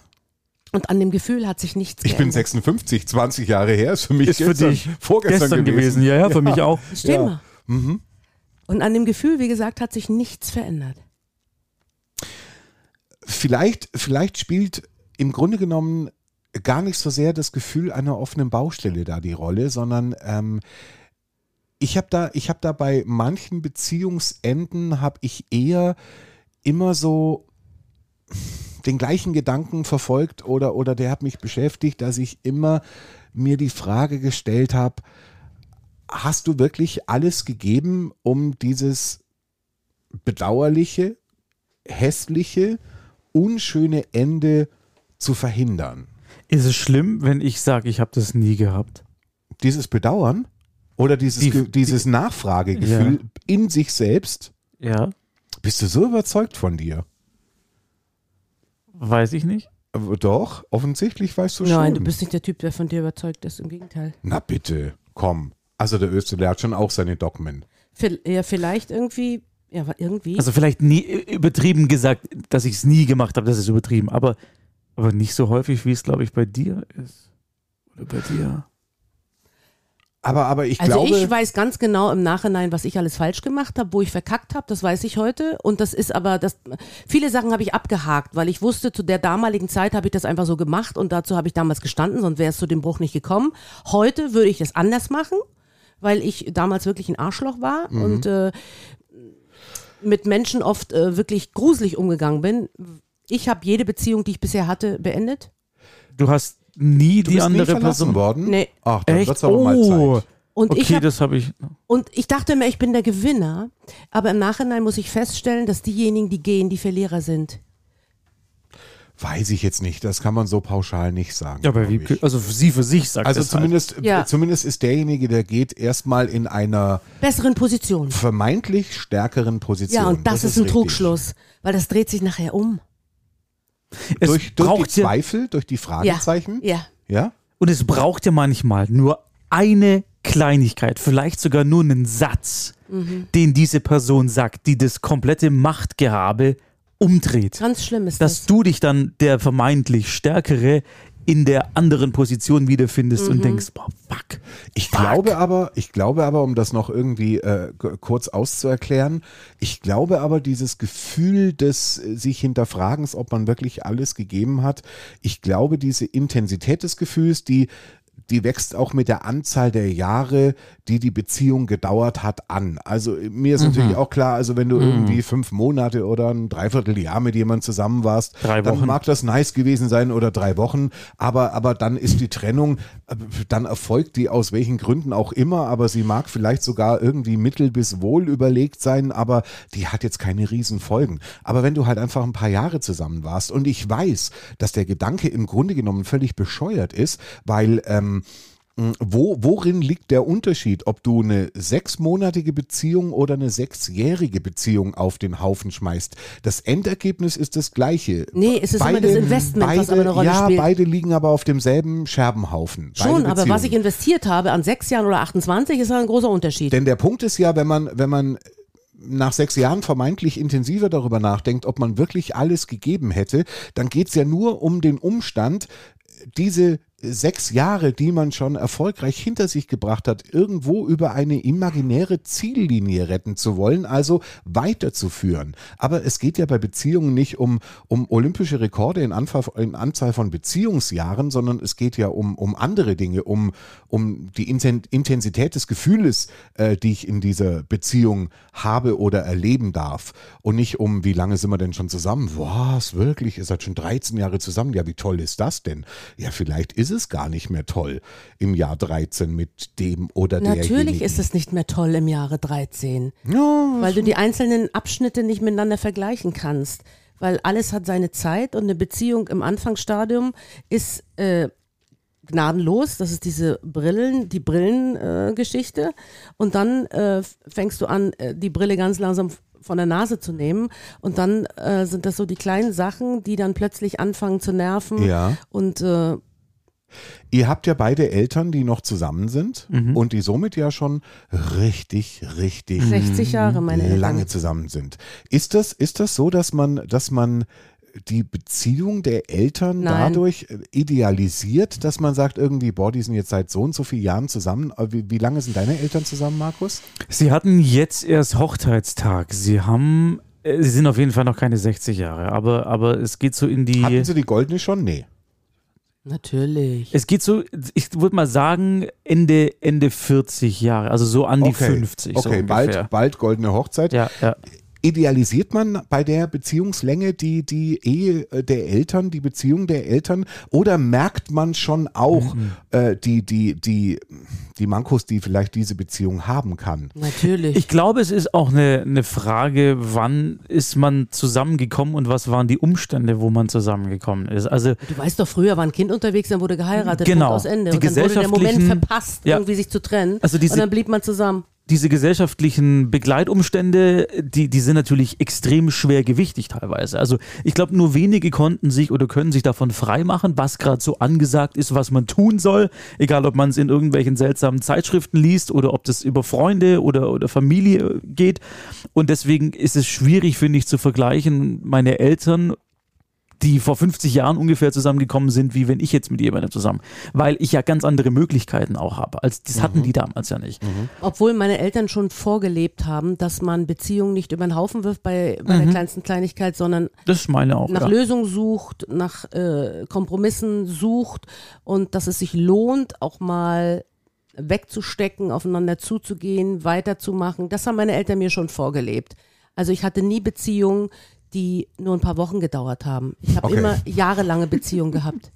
Und an dem Gefühl hat sich nichts Ich bin geändert. 56, 20 Jahre her, ist für mich Ist für gestern, dich vorgestern gewesen. Ja, ja, für mich auch. Steh Ja. mal. Und an dem Gefühl, wie gesagt, hat sich nichts verändert. Vielleicht, vielleicht spielt im Grunde genommen gar nicht so sehr das Gefühl einer offenen Baustelle da die Rolle, sondern ähm, ich habe da, ich da bei manchen Beziehungsenden habe ich eher immer so den gleichen Gedanken verfolgt oder, oder der hat mich beschäftigt, dass ich immer mir die Frage gestellt habe, hast du wirklich alles gegeben, um dieses bedauerliche, hässliche, unschöne Ende zu verhindern? Ist es schlimm, wenn ich sage, ich habe das nie gehabt? Dieses Bedauern oder dieses, Die- dieses Nachfragegefühl in sich selbst? Ja, Bist du so überzeugt von dir? weiß ich nicht. Doch, offensichtlich weißt du Nein, schon. du bist nicht der Typ, der von dir überzeugt ist. Im Gegenteil. Na bitte, komm. Also der Österreicher hat schon auch seine Dogmen. Ja, vielleicht irgendwie. Ja, aber irgendwie. Also vielleicht nie übertrieben gesagt, dass ich es nie gemacht habe, das ist übertrieben, aber, aber nicht so häufig, wie es, glaube ich, bei dir ist. Oder bei dir. Aber, aber ich also glaube, ich weiß ganz genau im Nachhinein, was ich alles falsch gemacht habe, wo ich verkackt habe, das weiß ich heute. Und das ist aber, das, viele Sachen habe ich abgehakt, weil ich wusste, zu der damaligen Zeit habe ich das einfach so gemacht und dazu habe ich damals gestanden, sonst wäre es zu dem Bruch nicht gekommen. Heute würde ich das anders machen, weil ich damals wirklich ein Arschloch war Mhm. und äh, mit Menschen oft äh, wirklich gruselig umgegangen bin. Ich habe jede Beziehung, die ich bisher hatte, beendet. Du hast nie du die bist nie andere verlassen Person. worden. Nee. Ach, dann Echt? wird's aber mal Oh, Zeit. Und ich okay, hab, das habe ich. Und ich dachte immer, ich bin der Gewinner, aber im Nachhinein muss ich feststellen, dass diejenigen, die gehen, die Verlierer sind. Weiß ich jetzt nicht. Das kann man so pauschal nicht sagen. Ja, aber wie, ich. also sie für sich sagt Also es halt. zumindest, Ja. zumindest ist derjenige, der geht, erstmal in einer Besseren Position. vermeintlich stärkeren Position. Ja, und das, ist ein richtig. Trugschluss, weil das dreht sich nachher um. Es Durch, durch die braucht ja, Zweifel, durch die Ja. Fragezeichen. Ja. ja? und es braucht ja manchmal nur eine Kleinigkeit, vielleicht sogar nur einen Satz, Mhm. den diese Person sagt, die das komplette Machtgehabe umdreht. Ganz schlimm ist dass das. du dich dann der vermeintlich Stärkere in der anderen Position wiederfindest Mhm. und denkst, boah, fuck. Ich Fuck. glaube aber, ich glaube aber, um das noch irgendwie äh, kurz auszuerklären, ich glaube aber dieses Gefühl des äh, sich hinterfragens, ob man wirklich alles gegeben hat, ich glaube diese Intensität des Gefühls, die die wächst auch mit der Anzahl der Jahre, die die Beziehung gedauert hat, an. Also mir ist Mhm. natürlich auch klar, also wenn du irgendwie fünf Monate oder ein Dreivierteljahr mit jemandem zusammen warst, dann mag das nice gewesen sein oder drei Wochen, aber, aber dann ist die Trennung, äh, dann erfolgt die aus welchen Gründen auch immer, aber sie mag vielleicht sogar irgendwie mittel bis wohl überlegt sein, aber die hat jetzt keine riesen Folgen. Aber wenn du halt einfach ein paar Jahre zusammen warst und ich weiß, dass der Gedanke im Grunde genommen völlig bescheuert ist, weil ähm, wo, worin liegt der Unterschied, ob du eine sechsmonatige Beziehung oder eine sechsjährige Beziehung auf den Haufen schmeißt? Das Endergebnis ist das gleiche. Nee, es ist immer das Investment, was beide, aber eine Rolle ja, spielt. beide liegen aber auf demselben Scherbenhaufen. Beide Schon, aber was ich investiert habe an sechs Jahren oder 28 ist ja ein großer Unterschied. Denn der Punkt ist ja, wenn man, wenn man nach sechs Jahren vermeintlich intensiver darüber nachdenkt, ob man wirklich alles gegeben hätte, dann geht es ja nur um den Umstand, diese sechs Jahre, die man schon erfolgreich hinter sich gebracht hat, irgendwo über eine imaginäre Ziellinie retten zu wollen, also weiterzuführen. Aber es geht ja bei Beziehungen nicht um, um olympische Rekorde in, Anfall, in Anzahl von Beziehungsjahren, sondern es geht ja um, um andere Dinge, um, um die Intensität des Gefühles, äh, die ich in dieser Beziehung habe oder erleben darf. Und nicht um, wie lange sind wir denn schon zusammen? Was, wirklich? Ihr seid schon 13 Jahre zusammen? Ja, wie toll ist das denn? Ja, vielleicht ist es gar nicht mehr toll im Jahr 13 mit dem oder der. Natürlich ist es nicht mehr toll im Jahre 13, Ja, weil du die einzelnen Abschnitte nicht miteinander vergleichen kannst. Weil alles hat seine Zeit und eine Beziehung im Anfangsstadium ist äh, gnadenlos. Das ist diese Brillen, die Brillengeschichte. Äh, und dann äh, fängst du an, äh, die Brille ganz langsam von der Nase zu nehmen. Und dann äh, sind das so die kleinen Sachen, die dann plötzlich anfangen zu nerven. Ja. Und äh, Ihr habt ja beide Eltern, die noch zusammen sind Mhm. und die somit ja schon richtig, richtig 60 Jahre, meine Eltern. lange zusammen sind. Ist das, ist das so, dass man, dass man die Beziehung der Eltern Nein. dadurch idealisiert, dass man sagt irgendwie, boah, die sind jetzt seit so und so vielen Jahren zusammen. Wie, wie lange sind deine Eltern zusammen, Markus? Sie hatten jetzt erst Hochzeitstag. Sie haben, äh, sie sind auf jeden Fall noch keine 60 Jahre, aber, aber es geht so in die. Hatten sie die goldene schon? Nee. Natürlich. Es geht so, ich würde mal sagen, Ende, Ende 40 Jahre, also so an die Okay, 50. so okay ungefähr. bald, bald goldene Hochzeit. Ja, ja. Idealisiert man bei der Beziehungslänge die, die Ehe äh, der Eltern, die Beziehung der Eltern? Oder merkt man schon auch Mhm. äh, die, die, die, die Mankos, die vielleicht diese Beziehung haben kann? Natürlich. Ich glaube, es ist auch eine, eine Frage, wann ist man zusammengekommen und was waren die Umstände, wo man zusammengekommen ist. Also du weißt doch, früher war ein Kind unterwegs, dann wurde geheiratet, Genau. Punkt aus Ende. Die und dann wurde der Moment gesellschaftlichen- verpasst, Ja. irgendwie sich zu trennen. Also diese- und dann blieb man zusammen. Diese gesellschaftlichen Begleitumstände, die, die sind natürlich extrem schwer gewichtig teilweise. Also ich glaube, nur wenige konnten sich oder können sich davon freimachen, was gerade so angesagt ist, was man tun soll. Egal, ob man es in irgendwelchen seltsamen Zeitschriften liest oder ob das über Freunde oder, oder Familie geht. Und deswegen ist es schwierig, finde ich, zu vergleichen. Meine Eltern die vor 50 Jahren ungefähr zusammengekommen sind, wie wenn ich jetzt mit jemandem zusammen. Weil ich ja ganz andere Möglichkeiten auch habe. Als, das hatten die damals ja nicht. Obwohl meine Eltern schon vorgelebt haben, dass man Beziehungen nicht über den Haufen wirft bei, bei Mhm. der kleinsten Kleinigkeit, sondern Das ist meine auch. nach ja. Lösungen sucht, nach äh, Kompromissen sucht und dass es sich lohnt, auch mal wegzustecken, aufeinander zuzugehen, weiterzumachen. Das haben meine Eltern mir schon vorgelebt. Also ich hatte nie Beziehungen, die nur ein paar Wochen gedauert haben. Ich habe Okay. immer jahrelange Beziehungen gehabt.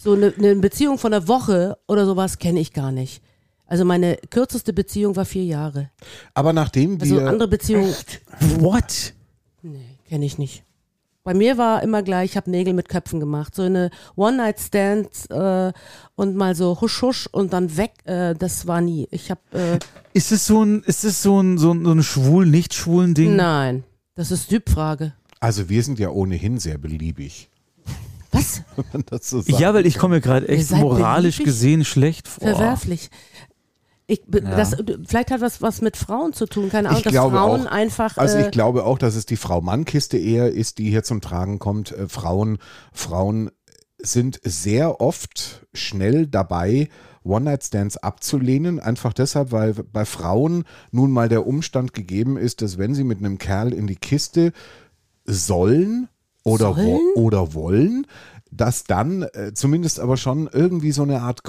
So eine, eine Beziehung von einer Woche oder sowas kenne ich gar nicht. Also meine kürzeste Beziehung war vier Jahre. Aber nachdem Also wir. andere Beziehungen What? Kenne ich nicht. Bei mir war immer gleich, ich habe Nägel mit Köpfen gemacht. So eine One-Night-Stand äh, und mal so husch husch und dann weg. Äh, das war nie. Ich habe, äh, Ist es so ein, ist es so ein, so ein, so ein schwul, nicht schwulen Ding? nein, das ist Typfrage. Also wir sind ja ohnehin sehr beliebig. Was? wenn man das so sagt. Ja, weil ich komme mir gerade echt moralisch beliebig? gesehen schlecht vor. Verwerflich. Ich, Ja. das, vielleicht hat was was mit Frauen zu tun, keine Ahnung, Ich dass glaube Frauen auch. einfach. Also äh, ich glaube auch, dass es die Frau-Mann-Kiste eher ist, die hier zum Tragen kommt. Äh, Frauen, Frauen sind sehr oft schnell dabei, One-Night-Stands abzulehnen, einfach deshalb, weil bei Frauen nun mal der Umstand gegeben ist, dass wenn sie mit einem Kerl in die Kiste sollen oder, Sollen? Wo oder wollen, dass dann äh, zumindest aber schon irgendwie so eine Art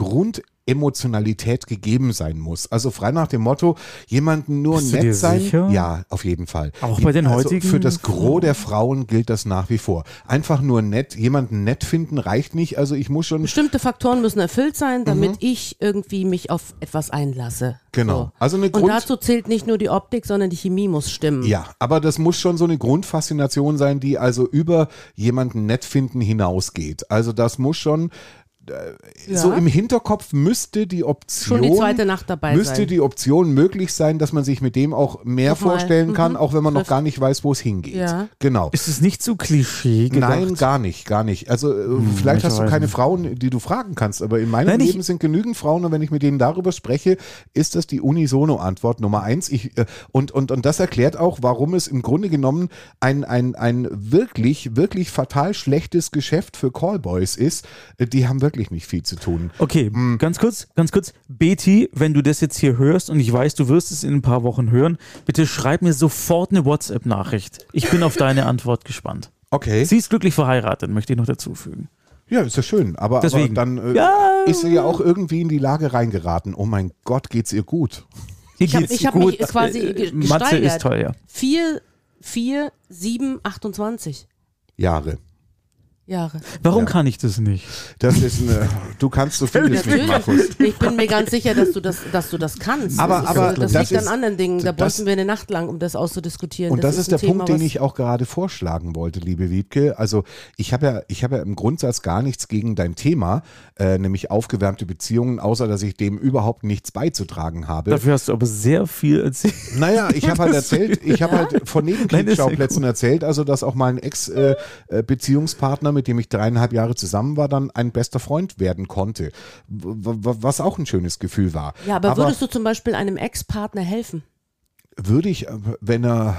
Grundemotionalität gegeben sein muss. Also frei nach dem Motto, jemanden nur Bist du nett dir sein. sicher? Ja, auf jeden Fall. Auch bei den also heutigen Für das Gros der Frauen gilt das nach wie vor. Einfach nur nett, jemanden nett finden reicht nicht. Also ich muss schon bestimmte Faktoren müssen erfüllt sein, damit ich irgendwie mich auf etwas einlasse. Genau. So. Also eine Und Grund- dazu zählt nicht nur die Optik, sondern die Chemie muss stimmen. Ja, aber das muss schon so eine Grundfaszination sein, die also über jemanden nett finden hinausgeht. Also das muss schon äh, so im Hinterkopf müsste die Option Schon die zweite Nacht dabei müsste sein. die Option möglich sein, dass man sich mit dem auch mehr Nochmal. vorstellen kann, Mhm. auch wenn man noch gar nicht weiß, wo es hingeht. Ja. Genau. Ist es nicht zu Klischee gedacht? Nein, gar nicht, gar nicht. Also äh, vielleicht hast du keine nicht. Frauen, die du fragen kannst, aber in meinem Nein, Leben sind genügend Frauen und wenn ich mit denen darüber spreche, ist das die Unisono-Antwort Nummer eins. Ich, äh, und, und, und das erklärt auch, warum es im Grunde genommen ein, ein, ein wirklich, wirklich fatal schlechtes Geschäft für Callboys ist. Die haben wirklich wirklich nicht viel zu tun. Okay, Hm. ganz kurz, ganz kurz. Betty, wenn du das jetzt hier hörst und ich weiß, du wirst es in ein paar Wochen hören, bitte schreib mir sofort eine WhatsApp-Nachricht. Ich bin auf deine Antwort gespannt. Okay. Sie ist glücklich verheiratet, möchte ich noch dazu fügen. Ja, ist ja schön. Aber, aber Deswegen. dann äh, Ja. ist sie ja auch irgendwie in die Lage reingeraten. Oh mein Gott, geht's ihr gut. Hier Ich hab- geht's ich hab mich quasi Äh, Matze gesteigert. ist toll, ja. 4, 4, 7, 28 Jahre. Jahre. Warum Ja. kann ich das nicht? Das ist eine, du kannst so vieles nicht, Natürlich. Markus. Ich bin mir ganz sicher, dass du das, dass du das kannst. Aber- das ist, aber das, das liegt ist- an anderen Dingen. Da das- bräuchten wir eine Nacht lang, um das auszudiskutieren. Und das, ist, ein der Thema, Punkt, den ich auch gerade vorschlagen wollte, liebe Wiebke. Also ich habe ja, ich habe ja im Grundsatz gar nichts gegen dein Thema, äh, nämlich aufgewärmte Beziehungen, außer dass ich dem überhaupt nichts beizutragen habe. Dafür hast du aber sehr viel erzählt. Naja, ich habe halt erzählt, ich habe halt von Nein, das ist Nebenkriegsschauplätzen ja erzählt, also dass auch mal ein Ex-Beziehungspartner, mit dem ich dreieinhalb Jahre zusammen war, dann ein bester Freund werden konnte. W w- was auch ein schönes Gefühl war. Ja, aber, würdest du zum Beispiel einem Ex-Partner helfen? würde ich, äh, wenn er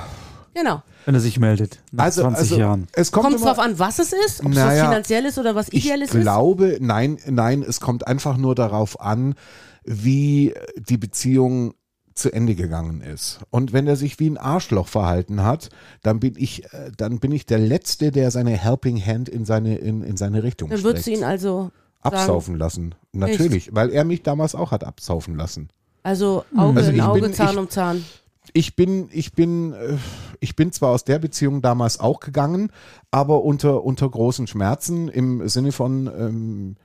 Genau. Wenn er sich meldet, nach also, 20 also Jahren. es kommt Kommt es immer, darauf an, was es ist? Ob es Naja, was Finanzielles oder was Ich Ideelles ist? glaube, nein, nein, es kommt einfach nur darauf an, wie die Beziehung zu Ende gegangen ist. Und wenn er sich wie ein Arschloch verhalten hat, dann bin ich, äh, dann bin ich der Letzte, der seine Helping Hand in seine, in, in seine Richtung Dann würdest du streckt. ihn also sagen, absaufen lassen. Natürlich, weil er mich damals auch hat absaufen lassen. also Auge Also in ich Auge, bin- Zahn ich- um Zahn. Ich bin, ich bin, äh, ich bin zwar aus der Beziehung damals auch gegangen, aber unter, unter großen Schmerzen im Sinne von, ähm,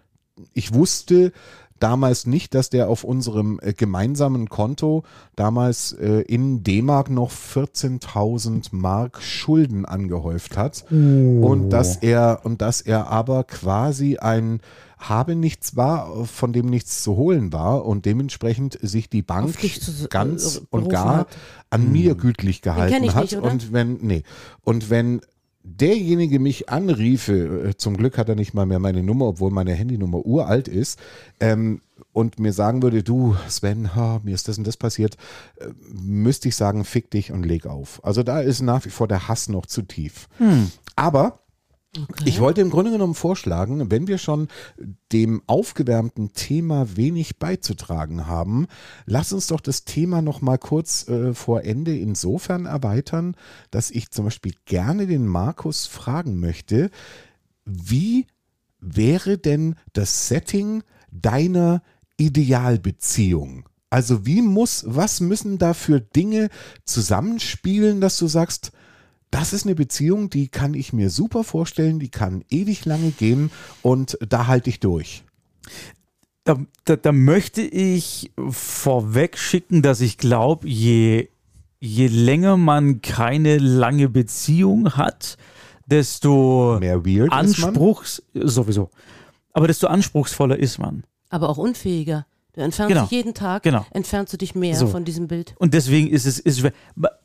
ich wusste damals nicht, dass der auf unserem äh, gemeinsamen Konto damals äh, in D-Mark noch 14.000 Mark Schulden angehäuft hat. Und dass er und dass er aber quasi ein habe nichts war, von dem nichts zu holen war und dementsprechend sich die Bank zu- ganz äh, und berufen gar hat. an mir gütlich gehalten hat. nicht, und wenn nee. Und wenn derjenige mich anriefe, äh, zum Glück hat er nicht mal mehr meine Nummer, obwohl meine Handynummer uralt ist, ähm, und mir sagen würde, du Sven, ha, mir ist das und das passiert, äh, müsste ich sagen, fick dich und leg auf. Also da ist nach wie vor der Hass noch zu tief. Aber ich wollte im Grunde genommen vorschlagen, wenn wir schon dem aufgewärmten Thema wenig beizutragen haben, lass uns doch das Thema noch mal kurz äh, vor Ende insofern erweitern, dass ich zum Beispiel gerne den Markus fragen möchte, wie wäre denn das Setting deiner Idealbeziehung? Also wie muss, was müssen da für Dinge zusammenspielen, dass du sagst, das ist eine Beziehung, die kann ich mir super vorstellen, die kann ewig lange gehen und da halte ich durch. Da, da, da möchte ich vorweg schicken, dass ich glaube, je, je länger man keine lange Beziehung hat, desto Mehr weird ist man. Anspruchs, sowieso, aber desto anspruchsvoller ist man. Aber auch unfähiger. Du entfernst Genau. dich jeden Tag, Genau. entfernst du dich mehr So. von diesem Bild. Und deswegen ist es ist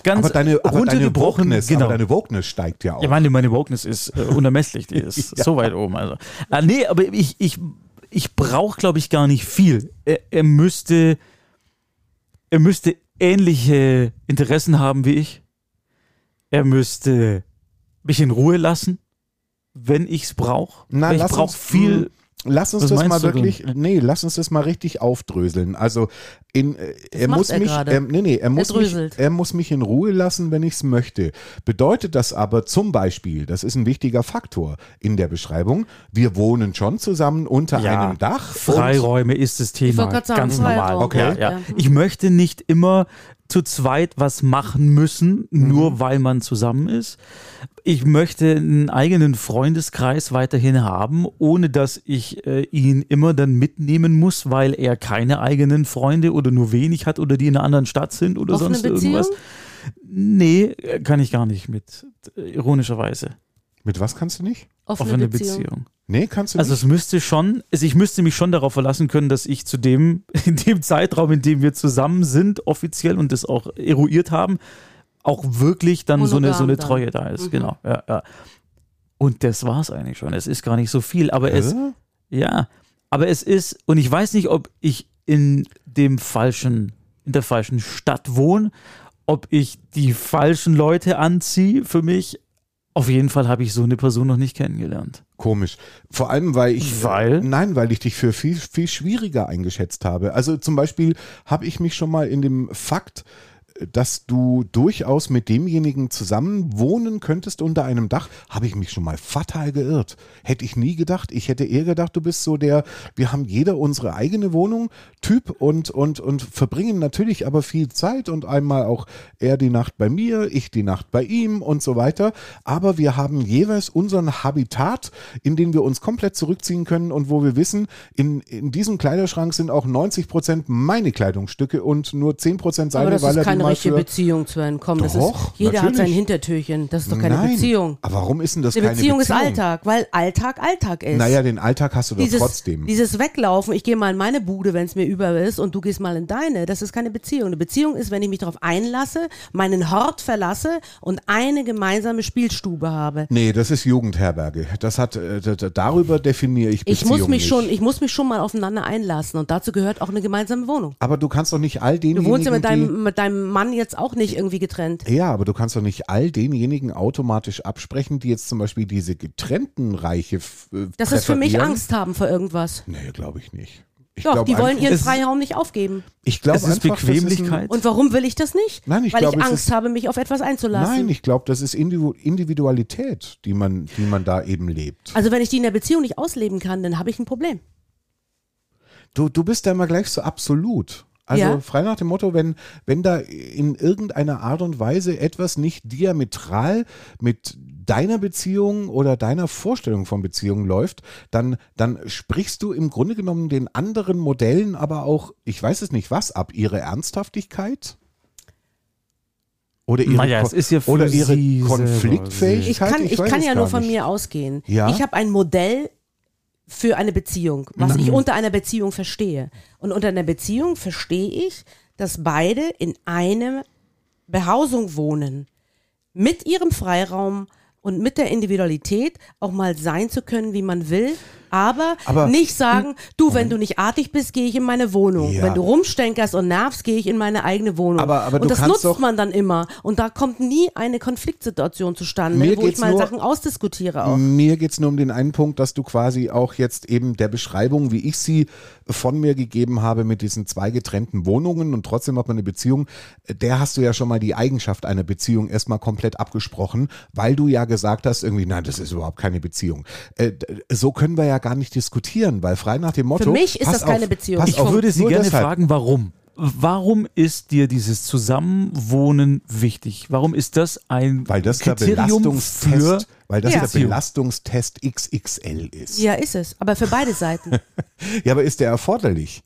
ganz Aber deine, aber deine runtergebrochen. Wokeness, genau. aber deine Wokeness steigt ja auch. Ja, meine, meine Wokeness ist äh, unermesslich, die ist so weit oben. Also. Ah, nee, aber ich, ich, ich brauche, glaube ich, gar nicht viel. Er, er, müsste, er müsste ähnliche Interessen haben wie ich. Er müsste mich in Ruhe lassen, wenn ich es brauche. Na, Ich brauche viel. Lass uns Was das mal du denn? wirklich, nee, lass uns das mal richtig aufdröseln. Also in, äh, er muss er mich, ähm, nee, nee, er muss, mich, dröselt. er muss mich in Ruhe lassen, wenn ich es möchte. Bedeutet das aber zum Beispiel, das ist ein wichtiger Faktor in der Beschreibung, wir wohnen schon zusammen unter Ja, einem Dach. Freiräume ist das Thema. wollte gerade sagen, Ganz normal. Okay. Ja. ja. Ich möchte nicht immer zu zweit was machen müssen, nur weil man zusammen ist. Ich möchte einen eigenen Freundeskreis weiterhin haben, ohne dass ich äh, ihn immer dann mitnehmen muss, weil er keine eigenen Freunde oder nur wenig hat oder die in einer anderen Stadt sind oder Offene sonst Beziehung? irgendwas. Nee, äh, kann ich gar nicht mit, äh, ironischerweise. Mit was kannst du nicht? Offene, Offene Beziehung. Beziehung. Nee, kannst du Also nicht. es müsste schon, also ich müsste mich schon darauf verlassen können, dass ich zu dem, in dem Zeitraum, in dem wir zusammen sind, offiziell und das auch eruiert haben, auch wirklich dann so eine, so eine dann. Treue da ist. Mhm. Genau. Ja, ja. Und das war es eigentlich schon. Es ist gar nicht so viel, aber es, Äh? ja, aber es ist, und ich weiß nicht, ob ich in dem falschen, in der falschen Stadt wohne, ob ich die falschen Leute anziehe für mich, Auf jeden Fall habe ich so eine Person noch nicht kennengelernt. Komisch. Vor allem, weil ich. Weil? Nein, weil ich dich für viel, viel schwieriger eingeschätzt habe. Also zum Beispiel habe ich mich schon mal in dem Fakt, dass du durchaus mit demjenigen zusammen wohnen könntest unter einem Dach, habe ich mich schon mal fatal geirrt. Hätte ich nie gedacht. Ich hätte eher gedacht, du bist so der, wir haben jeder unsere eigene Wohnung, Typ und, und, und verbringen natürlich aber viel Zeit und einmal auch er die Nacht bei mir, ich die Nacht bei ihm und so weiter. Aber wir haben jeweils unseren Habitat, in den wir uns komplett zurückziehen können und wo wir wissen, in, in diesem Kleiderschrank sind auch 90 Prozent meine Kleidungsstücke und nur 10 Prozent seine, weil er die richtige Beziehung zu einem kommen. Das ist, Doch, jeder hat sein natürlich. Hintertürchen. Das ist doch keine Nein. Beziehung. Aber warum ist denn das Eine keine Beziehung, Beziehung? ist Alltag, weil Alltag Alltag ist. Naja, den Alltag hast du doch dieses, trotzdem. Dieses Weglaufen, ich gehe mal in meine Bude, wenn es mir über ist, und du gehst mal in deine, das ist keine Beziehung. Eine Beziehung ist, wenn ich mich darauf einlasse, meinen Hort verlasse und eine gemeinsame Spielstube habe. Nee, das ist Jugendherberge. Das hat, äh, darüber definiere ich Ich Beziehung muss mich nicht. schon, ich muss mich schon mal aufeinander einlassen und dazu gehört auch eine gemeinsame Wohnung. aber du kannst doch nicht all Du denjenigen, wohnst ja mit die, deinem, mit deinem Mann jetzt auch nicht irgendwie getrennt. ja, aber du kannst doch nicht all denjenigen automatisch absprechen, die jetzt zum Beispiel diese getrennten Reiche äh, Das ist für mich. Angst haben vor irgendwas. Nee, glaube ich nicht. Ich Doch, glaub die wollen ihren Es- Freiraum nicht aufgeben. Ich glaube Es ist einfach, Bequemlichkeit. Ist Und warum will ich das nicht? Nein, ich Weil glaube, ich es Angst ist- habe, mich auf etwas ein, einzulassen. nein, ich glaube, das ist Individu Individualität, die man, die man da eben lebt. also wenn ich die in der Beziehung nicht ausleben kann, dann habe ich ein Problem. Du, du bist da immer gleich so absolut. Also Ja. frei nach dem Motto, wenn, wenn da in irgendeiner Art und Weise etwas nicht diametral mit deiner Beziehung oder deiner Vorstellung von Beziehung läuft, dann, dann sprichst du im Grunde genommen den anderen Modellen aber auch, ich weiß es nicht was, ab, ihre Ernsthaftigkeit? Oder ihre, Naja, Ko- es ist ja oder ihre Konfliktfähigkeit? Ich kann, ich weiß kann ja nur von nicht. mir ausgehen. Ja? Ich habe ein Modell für eine Beziehung, was ich unter einer Beziehung verstehe. Und unter einer Beziehung verstehe ich, dass beide in einer Behausung wohnen, mit ihrem Freiraum und mit der Individualität auch mal sein zu können, wie man will, aber, Aber- nicht sagen, du, wenn du nicht artig bist, gehe ich in meine Wohnung. Ja. Wenn du rumstänkerst und nervst, gehe ich in meine eigene Wohnung. Aber- aber und das nutzt man dann immer. Und da kommt nie eine Konfliktsituation zustande, wo ich mal nur- Sachen ausdiskutiere auch. Mir geht es nur um den einen Punkt, dass du quasi auch jetzt eben der Beschreibung, wie ich sie von mir gegeben habe, mit diesen zwei getrennten Wohnungen und trotzdem hat man eine Beziehung, der hast du ja schon mal die Eigenschaft einer Beziehung erstmal komplett abgesprochen, weil du ja gesagt hast, irgendwie, nein, das ist überhaupt keine Beziehung. Äh, so können wir ja gar nicht diskutieren, weil frei nach dem Motto. Für mich ist das keine auf, Beziehung. pass Ich auf, würde Sie gerne deshalb. fragen, warum? Warum ist dir dieses Zusammenwohnen wichtig? Warum ist das ein Weil das der Kriterium für Belastungstest, weil das Ja. der Beziehung? Belastungstest XXL ist. Ja, ist es. Aber für beide Seiten. Ja, aber ist der erforderlich?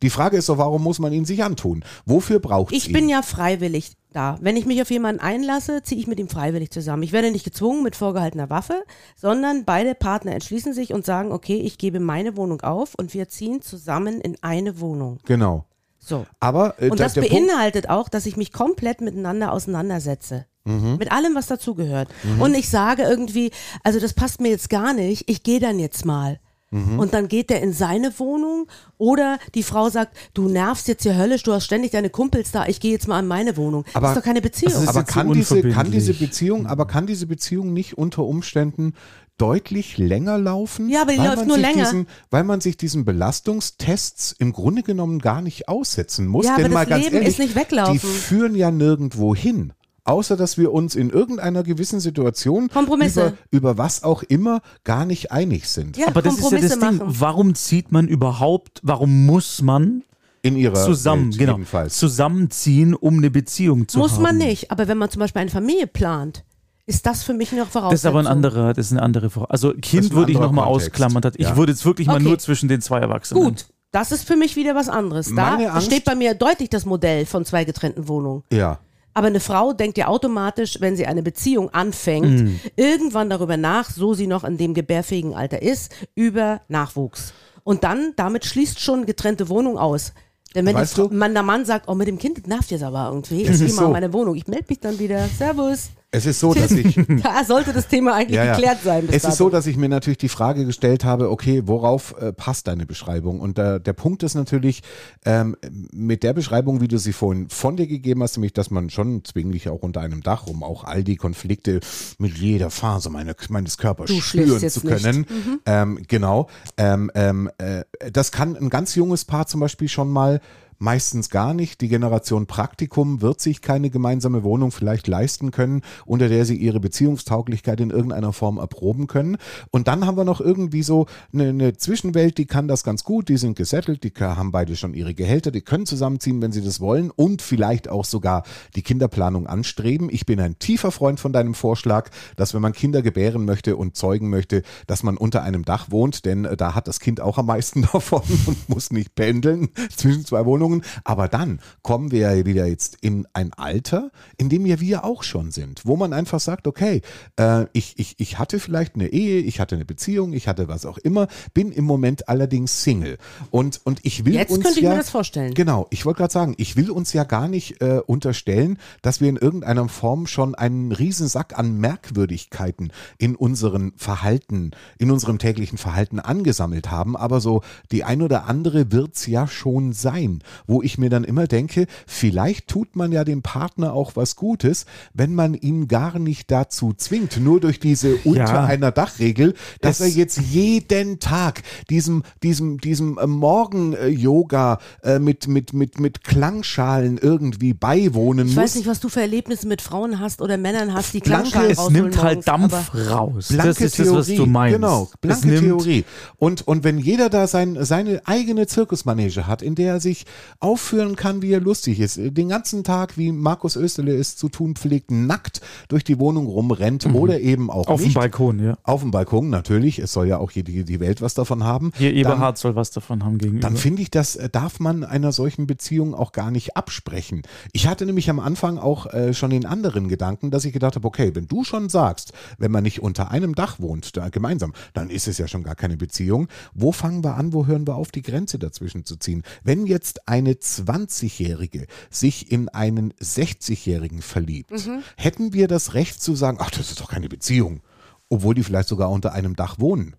Die Frage ist doch, warum muss man ihn sich antun? Wofür braucht es Ich ihn? bin ja freiwillig da. Wenn ich mich auf jemanden einlasse, ziehe ich mit ihm freiwillig zusammen. Ich werde nicht gezwungen mit vorgehaltener Waffe, sondern beide Partner entschließen sich und sagen, okay, ich gebe meine Wohnung auf und wir ziehen zusammen in eine Wohnung. Genau. So. Aber äh, Und da- das der Punkt, beinhaltet auch, dass ich mich komplett miteinander auseinandersetze. Mhm. Mit allem, was dazugehört. Und ich sage irgendwie, also das passt mir jetzt gar nicht, ich gehe dann jetzt mal. Mhm. Und dann geht der in seine Wohnung oder die Frau sagt, du nervst jetzt hier höllisch, du hast ständig deine Kumpels da, ich gehe jetzt mal in meine Wohnung. Aber- das ist doch keine Beziehung. Aber kann so diese, kann diese Beziehung, aber kann diese Beziehung nicht unter Umständen deutlich länger laufen? Ja, aber die weil läuft man nur sich länger. Diesen, weil man sich diesen Belastungstests im Grunde genommen gar nicht aussetzen muss. Ja, Denn aber mal das ganz Leben ehrlich, ist nicht weglaufen. Die führen ja nirgendwo hin. Außer dass wir uns in irgendeiner gewissen Situation Kompromisse. über, über was auch immer gar nicht einig sind. ja, Aber das ist ja das Ding. machen. Warum zieht man überhaupt, warum muss man In ihrer zusammen, Welt genau, jedenfalls. zusammenziehen, um eine Beziehung zu Muss haben? man nicht. Aber wenn man zum Beispiel eine Familie plant, ist das für mich noch Voraussetzung. Das ist aber ein anderer, das ist eine andere Frage. Also Kind würde ich nochmal ausklammern. Ich Ja. würde jetzt wirklich mal Okay. nur zwischen den zwei Erwachsenen. Gut, das ist für mich wieder was anderes. Da Meine Angst- steht bei mir deutlich das Modell von zwei getrennten Wohnungen. Ja. Aber eine Frau denkt ja automatisch, wenn sie eine Beziehung anfängt, Mhm. irgendwann darüber nach, so sie noch in dem gebärfähigen Alter ist, über Nachwuchs. Und dann, damit schließt schon getrennte Wohnung aus. Denn wenn Weißt du- Mann, der Mann sagt, oh, mit dem Kind nervt jetzt aber irgendwie, ich gehe mal so. in meine Wohnung, ich melde mich dann wieder, servus. Es ist so, dass ich Da sollte das Thema eigentlich Ja, ja. geklärt sein. Es ist dato. so, dass ich mir natürlich die Frage gestellt habe, okay, worauf äh, passt deine Beschreibung? Und äh, der Punkt ist natürlich, ähm, mit der Beschreibung, wie du sie vorhin von dir gegeben hast, nämlich, dass man schon zwinglich auch unter einem Dach, um auch all die Konflikte mit jeder Phase meine, meines Körpers Du spüren zu können. Ähm, genau. Ähm, ähm, äh, das kann ein ganz junges Paar zum Beispiel schon mal Meistens gar nicht. Die Generation Praktikum wird sich keine gemeinsame Wohnung vielleicht leisten können, unter der sie ihre Beziehungstauglichkeit in irgendeiner Form erproben können. Und dann haben wir noch irgendwie so eine, eine Zwischenwelt, die kann das ganz gut, die sind gesettelt, die haben beide schon ihre Gehälter, die können zusammenziehen, wenn sie das wollen und vielleicht auch sogar die Kinderplanung anstreben. Ich bin ein tiefer Freund von deinem Vorschlag, dass wenn man Kinder gebären möchte und zeugen möchte, dass man unter einem Dach wohnt, denn äh, da hat das Kind auch am meisten davon und muss nicht pendeln zwischen zwei Wohnungen. Aber dann kommen wir ja wieder jetzt in ein Alter, in dem ja wir auch schon sind, wo man einfach sagt, okay, äh, ich, ich, ich hatte vielleicht eine Ehe, ich hatte eine Beziehung, ich hatte was auch immer, bin im Moment allerdings Single. Und, und ich will Jetzt uns könnte ich ja, mir das vorstellen. Genau, ich wollte gerade sagen, ich will uns ja gar nicht äh, unterstellen, dass wir in irgendeiner Form schon einen Riesensack an Merkwürdigkeiten in unseren Verhalten, in unserem täglichen Verhalten angesammelt haben, aber so die ein oder andere wird's ja schon sein, wo ich mir dann immer denke, vielleicht tut man ja dem Partner auch was Gutes, wenn man ihn gar nicht dazu zwingt, nur durch diese unter Ja. einer Dachregel, dass Es- er jetzt jeden Tag diesem, diesem, diesem äh, Morgen-Yoga äh, mit, mit, mit, mit Klangschalen irgendwie beiwohnen Ich muss. weiß nicht, was du für Erlebnisse mit Frauen hast oder Männern hast, die Blanke- Klangschalen Es nimmt halt Dampf raus. Blanke das ist Theorie, das, was du meinst. genau, blanke nimmt, Theorie. Und, und wenn jeder da sein, seine eigene Zirkusmanege hat, in der er sich aufführen kann, wie er lustig ist, den ganzen Tag, wie Markus Österle es zu tun pflegt, nackt durch die Wohnung rumrennt oder eben auch Mhm. Auf dem nicht. Balkon, ja. Auf dem Balkon, natürlich. Es soll ja auch die, die Welt was davon haben. Hier Dann- Eberhard soll was davon haben gegenüber. dann finde ich, das äh, darf man einer solchen Beziehung auch gar nicht absprechen. Ich hatte nämlich am Anfang auch äh, schon den anderen Gedanken, dass ich gedacht habe, okay, wenn du schon sagst, wenn man nicht unter einem Dach wohnt, da gemeinsam, dann ist es ja schon gar keine Beziehung. Wo fangen wir an, wo hören wir auf, die Grenze dazwischen zu ziehen? Wenn jetzt eine 20-Jährige sich in einen 60-Jährigen verliebt, hätten wir das Recht zu sagen, ach, das ist doch keine Beziehung, obwohl die vielleicht sogar unter einem Dach wohnen.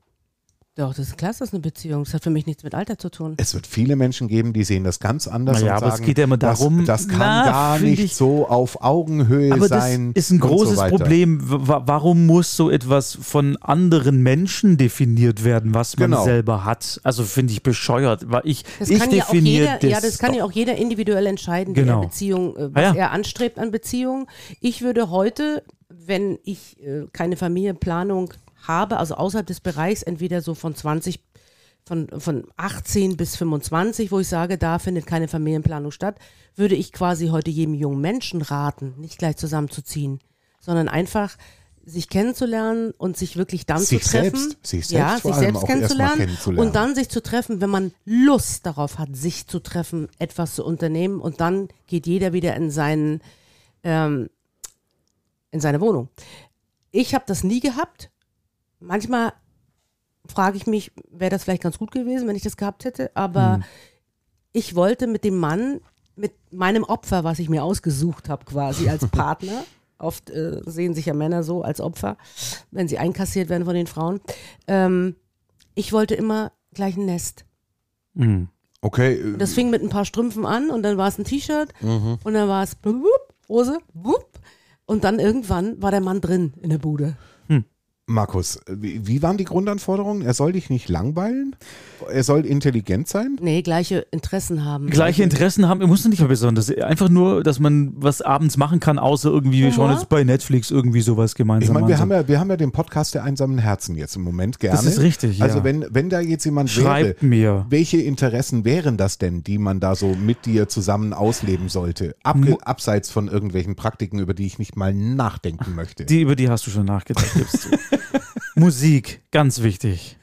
Doch, das ist klar, das ist eine Beziehung. Das hat für mich nichts mit Alter zu tun. Es wird viele Menschen geben, die sehen das ganz anders Naja, und aber sagen, es geht ja immer darum, das, das kann na, gar nicht ich- so auf Augenhöhe Aber das sein. ist ein so großes weiter. Problem. Wa- Warum muss so etwas von anderen Menschen definiert werden, was man Genau. selber hat? Also finde ich bescheuert. Weil ich, Das ich kann ja auch definiere jeder, ja, das kann doch. ja auch jeder individuell entscheiden, Genau. Beziehung, äh, Ah, was ja. er anstrebt an Beziehung. Ich würde heute, wenn ich äh, keine Familienplanung habe, also außerhalb des Bereichs, entweder so von 20 von, von 18 bis 25, wo ich sage, da findet keine Familienplanung statt, würde ich quasi heute jedem jungen Menschen raten, nicht gleich zusammenzuziehen, sondern einfach sich kennenzulernen und sich wirklich dann Sich zu treffen. selbst, sich ja, selbst vor sich selbst kennenzulernen, kennenzulernen. und dann sich zu treffen, wenn man Lust darauf hat, sich zu treffen, etwas zu unternehmen und dann geht jeder wieder in seinen ähm, in seine Wohnung. Ich habe das nie gehabt. Manchmal frage ich mich, wäre das vielleicht ganz gut gewesen, wenn ich das gehabt hätte, aber Hm. ich wollte mit dem Mann, mit meinem Opfer, was ich mir ausgesucht habe, quasi als Partner. Oft äh, sehen sich ja Männer so als Opfer, wenn sie einkassiert werden von den Frauen. Ähm, ich wollte immer gleich ein Nest. Mhm. Okay, äh, Das fing mit ein paar Strümpfen an und dann war es ein T-Shirt Mhm. und dann war es Hose wupp, und dann irgendwann war der Mann drin in der Bude. Markus, wie, wie waren die Grundanforderungen? Er soll dich nicht langweilen? Er soll intelligent sein? Nee, gleiche Interessen haben. Gleiche Interessen haben, muss nicht mal besonders. Einfach nur, dass man was abends machen kann, außer irgendwie, wir schauen jetzt bei Netflix irgendwie sowas gemeinsam Ich meine, wir haben, ja, wir haben ja den Podcast der einsamen Herzen jetzt im Moment gerne. Das ist richtig, Also ja. wenn, wenn da jetzt jemand wäre, Schreibt mir. welche Interessen wären das denn, die man da so mit dir zusammen ausleben sollte? Abge abseits von irgendwelchen Praktiken, über die ich nicht mal nachdenken möchte. Die, über die hast du schon nachgedacht, gibst du. Musik, ganz wichtig.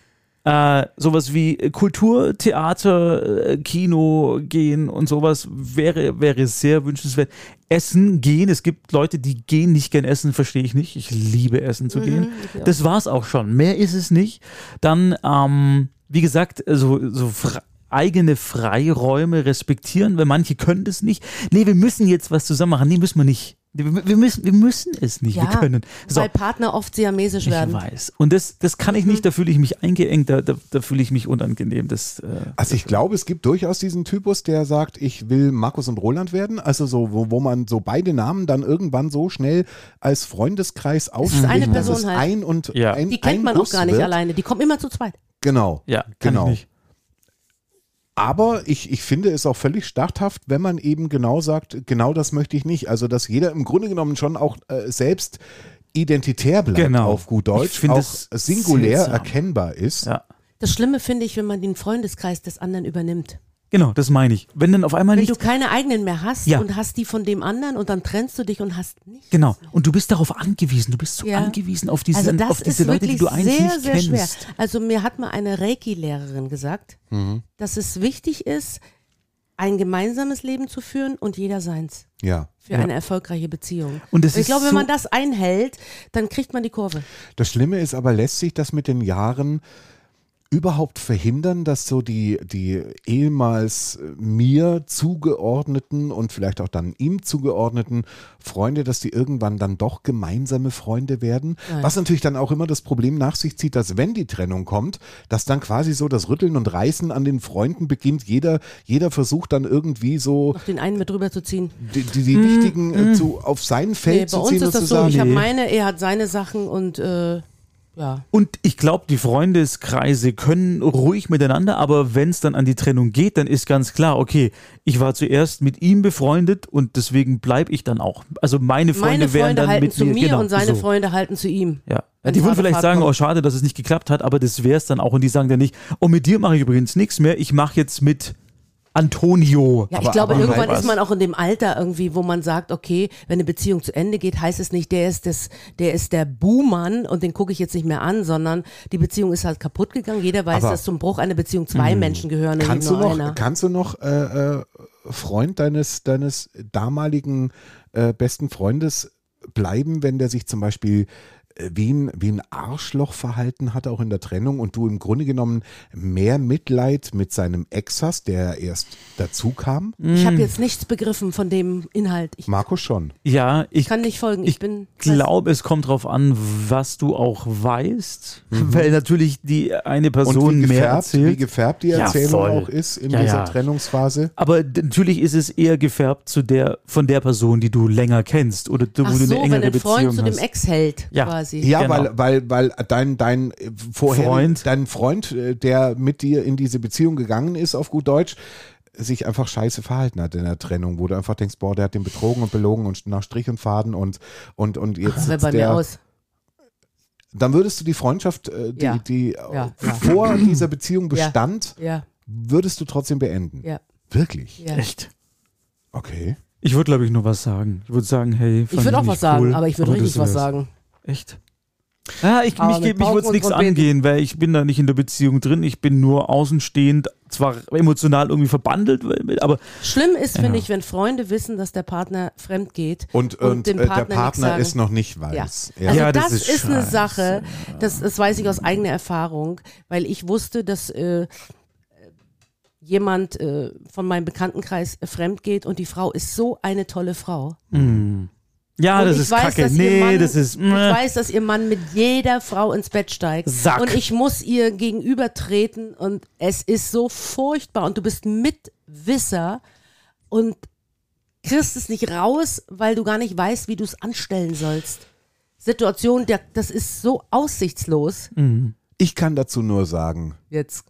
Äh, sowas wie Kultur, Theater, äh, Kino gehen und sowas wäre, wäre sehr wünschenswert. Essen gehen, es gibt Leute, die gehen nicht gern essen, verstehe ich nicht. Ich liebe Essen zu gehen. ich auch. Das war's auch schon. Mehr ist es nicht. Dann, ähm, wie gesagt, so, so fre- eigene Freiräume respektieren, weil manche können das nicht. Nee, wir müssen jetzt was zusammen machen. Nee, müssen wir nicht. Wir, wir, müssen, wir müssen es nicht, wir können. So, weil Partner oft siamesisch ich werden. weiß. Und das, das kann ich Mhm. nicht, da fühle ich mich eingeengt, da, da, da fühle ich mich unangenehm. Das, äh, Also ich glaube, es gibt durchaus diesen Typus, der sagt, ich will Markus und Roland werden. Also so, wo, wo man so beide Namen dann irgendwann so schnell als Freundeskreis ausspricht, eine dass Person es halt. ein und Ja. ein Die kennt ein man auch gar nicht wird. alleine. Die kommen immer zu zweit. Genau. ja, kann genau. Aber ich, ich finde es auch völlig statthaft, wenn man eben genau sagt, genau das möchte ich nicht. Also, dass jeder im Grunde genommen schon auch äh, selbst identitär bleibt Genau. auf gut Deutsch, auch singulär seltsam. erkennbar ist. Ja. Das Schlimme finde ich, wenn man den Freundeskreis des anderen übernimmt. Genau, das meine ich. Wenn dann auf einmal Wenn nicht du keine eigenen mehr hast Ja. und hast die von dem anderen und dann trennst du dich und hast nichts. Genau. Und du bist darauf angewiesen. Du bist so Ja. angewiesen auf diese, Also das auf diese ist Leute, die wirklich du eigentlich sehr, nicht sehr kennst. schwer. Also mir hat mal eine Reiki-Lehrerin gesagt, Mhm. dass es wichtig ist, ein gemeinsames Leben zu führen und jeder seins Ja. für eine erfolgreiche Beziehung. Und das ich ist glaube, wenn so- man das einhält, dann kriegt man die Kurve. Das Schlimme ist aber, lässt sich das mit den Jahren überhaupt verhindern, dass so die, die ehemals äh, mir zugeordneten und vielleicht auch dann ihm zugeordneten Freunde, dass die irgendwann dann doch gemeinsame Freunde werden? Nein. Was natürlich dann auch immer das Problem nach sich zieht, dass wenn die Trennung kommt, dass dann quasi so das Rütteln und Reißen an den Freunden beginnt. Jeder, jeder versucht dann irgendwie so Noch den einen mit drüber zu ziehen. die, die, die wichtigen äh, zu, auf sein Feld Nee, bei zu uns ziehen und ist zu das so, sagen, ich habe Nee. meine, er hat seine Sachen und äh, ja. Und ich glaube, die Freundeskreise können ruhig miteinander, aber wenn es dann an die Trennung geht, dann ist ganz klar, okay, ich war zuerst mit ihm befreundet und deswegen bleibe ich dann auch. Also meine Freunde Meine wären Freunde dann halten mit zu mir, mir genau, und seine so. Freunde halten zu ihm. Ja. Ja, die würden vielleicht Fahrt sagen, kommt. oh schade, dass es nicht geklappt hat, aber das wäre es dann auch und die sagen dann nicht, oh mit dir mache ich übrigens nichts mehr, ich mache jetzt mit Antonio. Ja, Aber- ich glaube, aber irgendwann ist man auch in dem Alter irgendwie, wo man sagt, okay, wenn eine Beziehung zu Ende geht, heißt es nicht, der ist das, der ist der Buhmann und den gucke ich jetzt nicht mehr an, sondern die Beziehung ist halt kaputt gegangen. Jeder weiß, Aber- dass zum Bruch einer Beziehung zwei Menschen gehören und nicht Kannst du nur noch, einer. kannst du noch äh, äh, Freund deines, deines damaligen äh, besten Freundes bleiben, wenn der sich zum Beispiel wie ein, wie ein Arschloch verhalten hat, auch in der Trennung und du im Grunde genommen mehr Mitleid mit seinem Ex hast, der erst dazu kam? Ich habe jetzt nichts begriffen von dem Inhalt. Ich Markus schon. Ja, ich kann nicht folgen. Ich, Ich bin glaube, es kommt drauf an, was du auch weißt, weil natürlich die eine Person Mhm. Und wie mehr gefärbt, wie erzählt. gefärbt die Ja, Erzählung voll. auch ist in Ja, dieser ja. Trennungsphase. Aber natürlich ist es eher gefärbt zu der, von der Person, die du länger kennst oder du, Ach wo du so, eine wenn engere ein Freund Beziehung zu dem hast. Ex hält, Ja. quasi. Ja, Genau. weil, weil, weil dein, dein vorher, Freund. dein Freund, äh, der mit dir in diese Beziehung gegangen ist, auf gut Deutsch, sich einfach scheiße verhalten hat in der Trennung, wo du einfach denkst, boah, der hat den betrogen und belogen und nach Strich und Faden und, und, und jetzt Das wäre bei mir der, aus. dann würdest du die Freundschaft, äh, die, Ja. die Ja, äh, ja. vor dieser Beziehung bestand, Ja, würdest du trotzdem beenden. ja, Wirklich? ja. Echt? Okay. Ich würde, glaube ich, nur was sagen. Ich würde sagen, hey, Ich würde auch nicht was sagen, cool, aber ich würde richtig was sagen. Echt? Ja, ich, Aber mich, mich würde es und nichts angehen, weil ich bin da nicht in der Beziehung drin. Ich bin nur außenstehend, zwar emotional irgendwie verbandelt, aber Schlimm ist, Ja. finde ich, wenn Freunde wissen, dass der Partner fremd geht Und, und, dem äh, der Partner Partner ist noch nicht weiß. Ja. Also Ja, das, das ist, ist eine. Sache, das, das weiß ich aus eigener Erfahrung, weil ich wusste, dass äh, jemand äh, von meinem Bekanntenkreis fremd geht und die Frau ist so eine tolle Frau. Ja, und das ich ist weiß, kacke. Nee, Mann, das ist. Ich meh. weiß, dass ihr Mann mit jeder Frau ins Bett steigt. Sack. Und ich muss ihr gegenübertreten und es ist so furchtbar und du bist Mitwisser und kriegst es nicht raus, weil du gar nicht weißt, wie du es anstellen sollst. Situation, der, das ist so aussichtslos. Ich kann dazu nur sagen, Jetzt.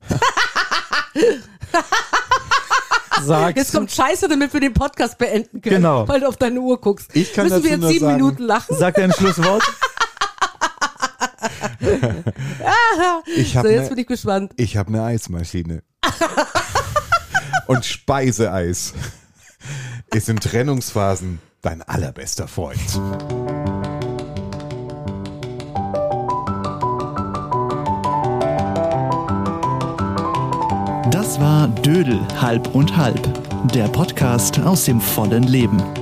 Sag's. Jetzt kommt Scheiße, damit wir den Podcast beenden können, Genau. weil du auf deine Uhr guckst. Ich kann Müssen wir jetzt sieben sagen- Minuten lachen? Sag dein Schlusswort. ich So, habe jetzt ne, bin ich gespannt. ich hab eine Eismaschine. Und Speiseeis ist in Trennungsphasen dein allerbester Freund. Das war Dödel halb und halb, der Podcast aus dem vollen Leben.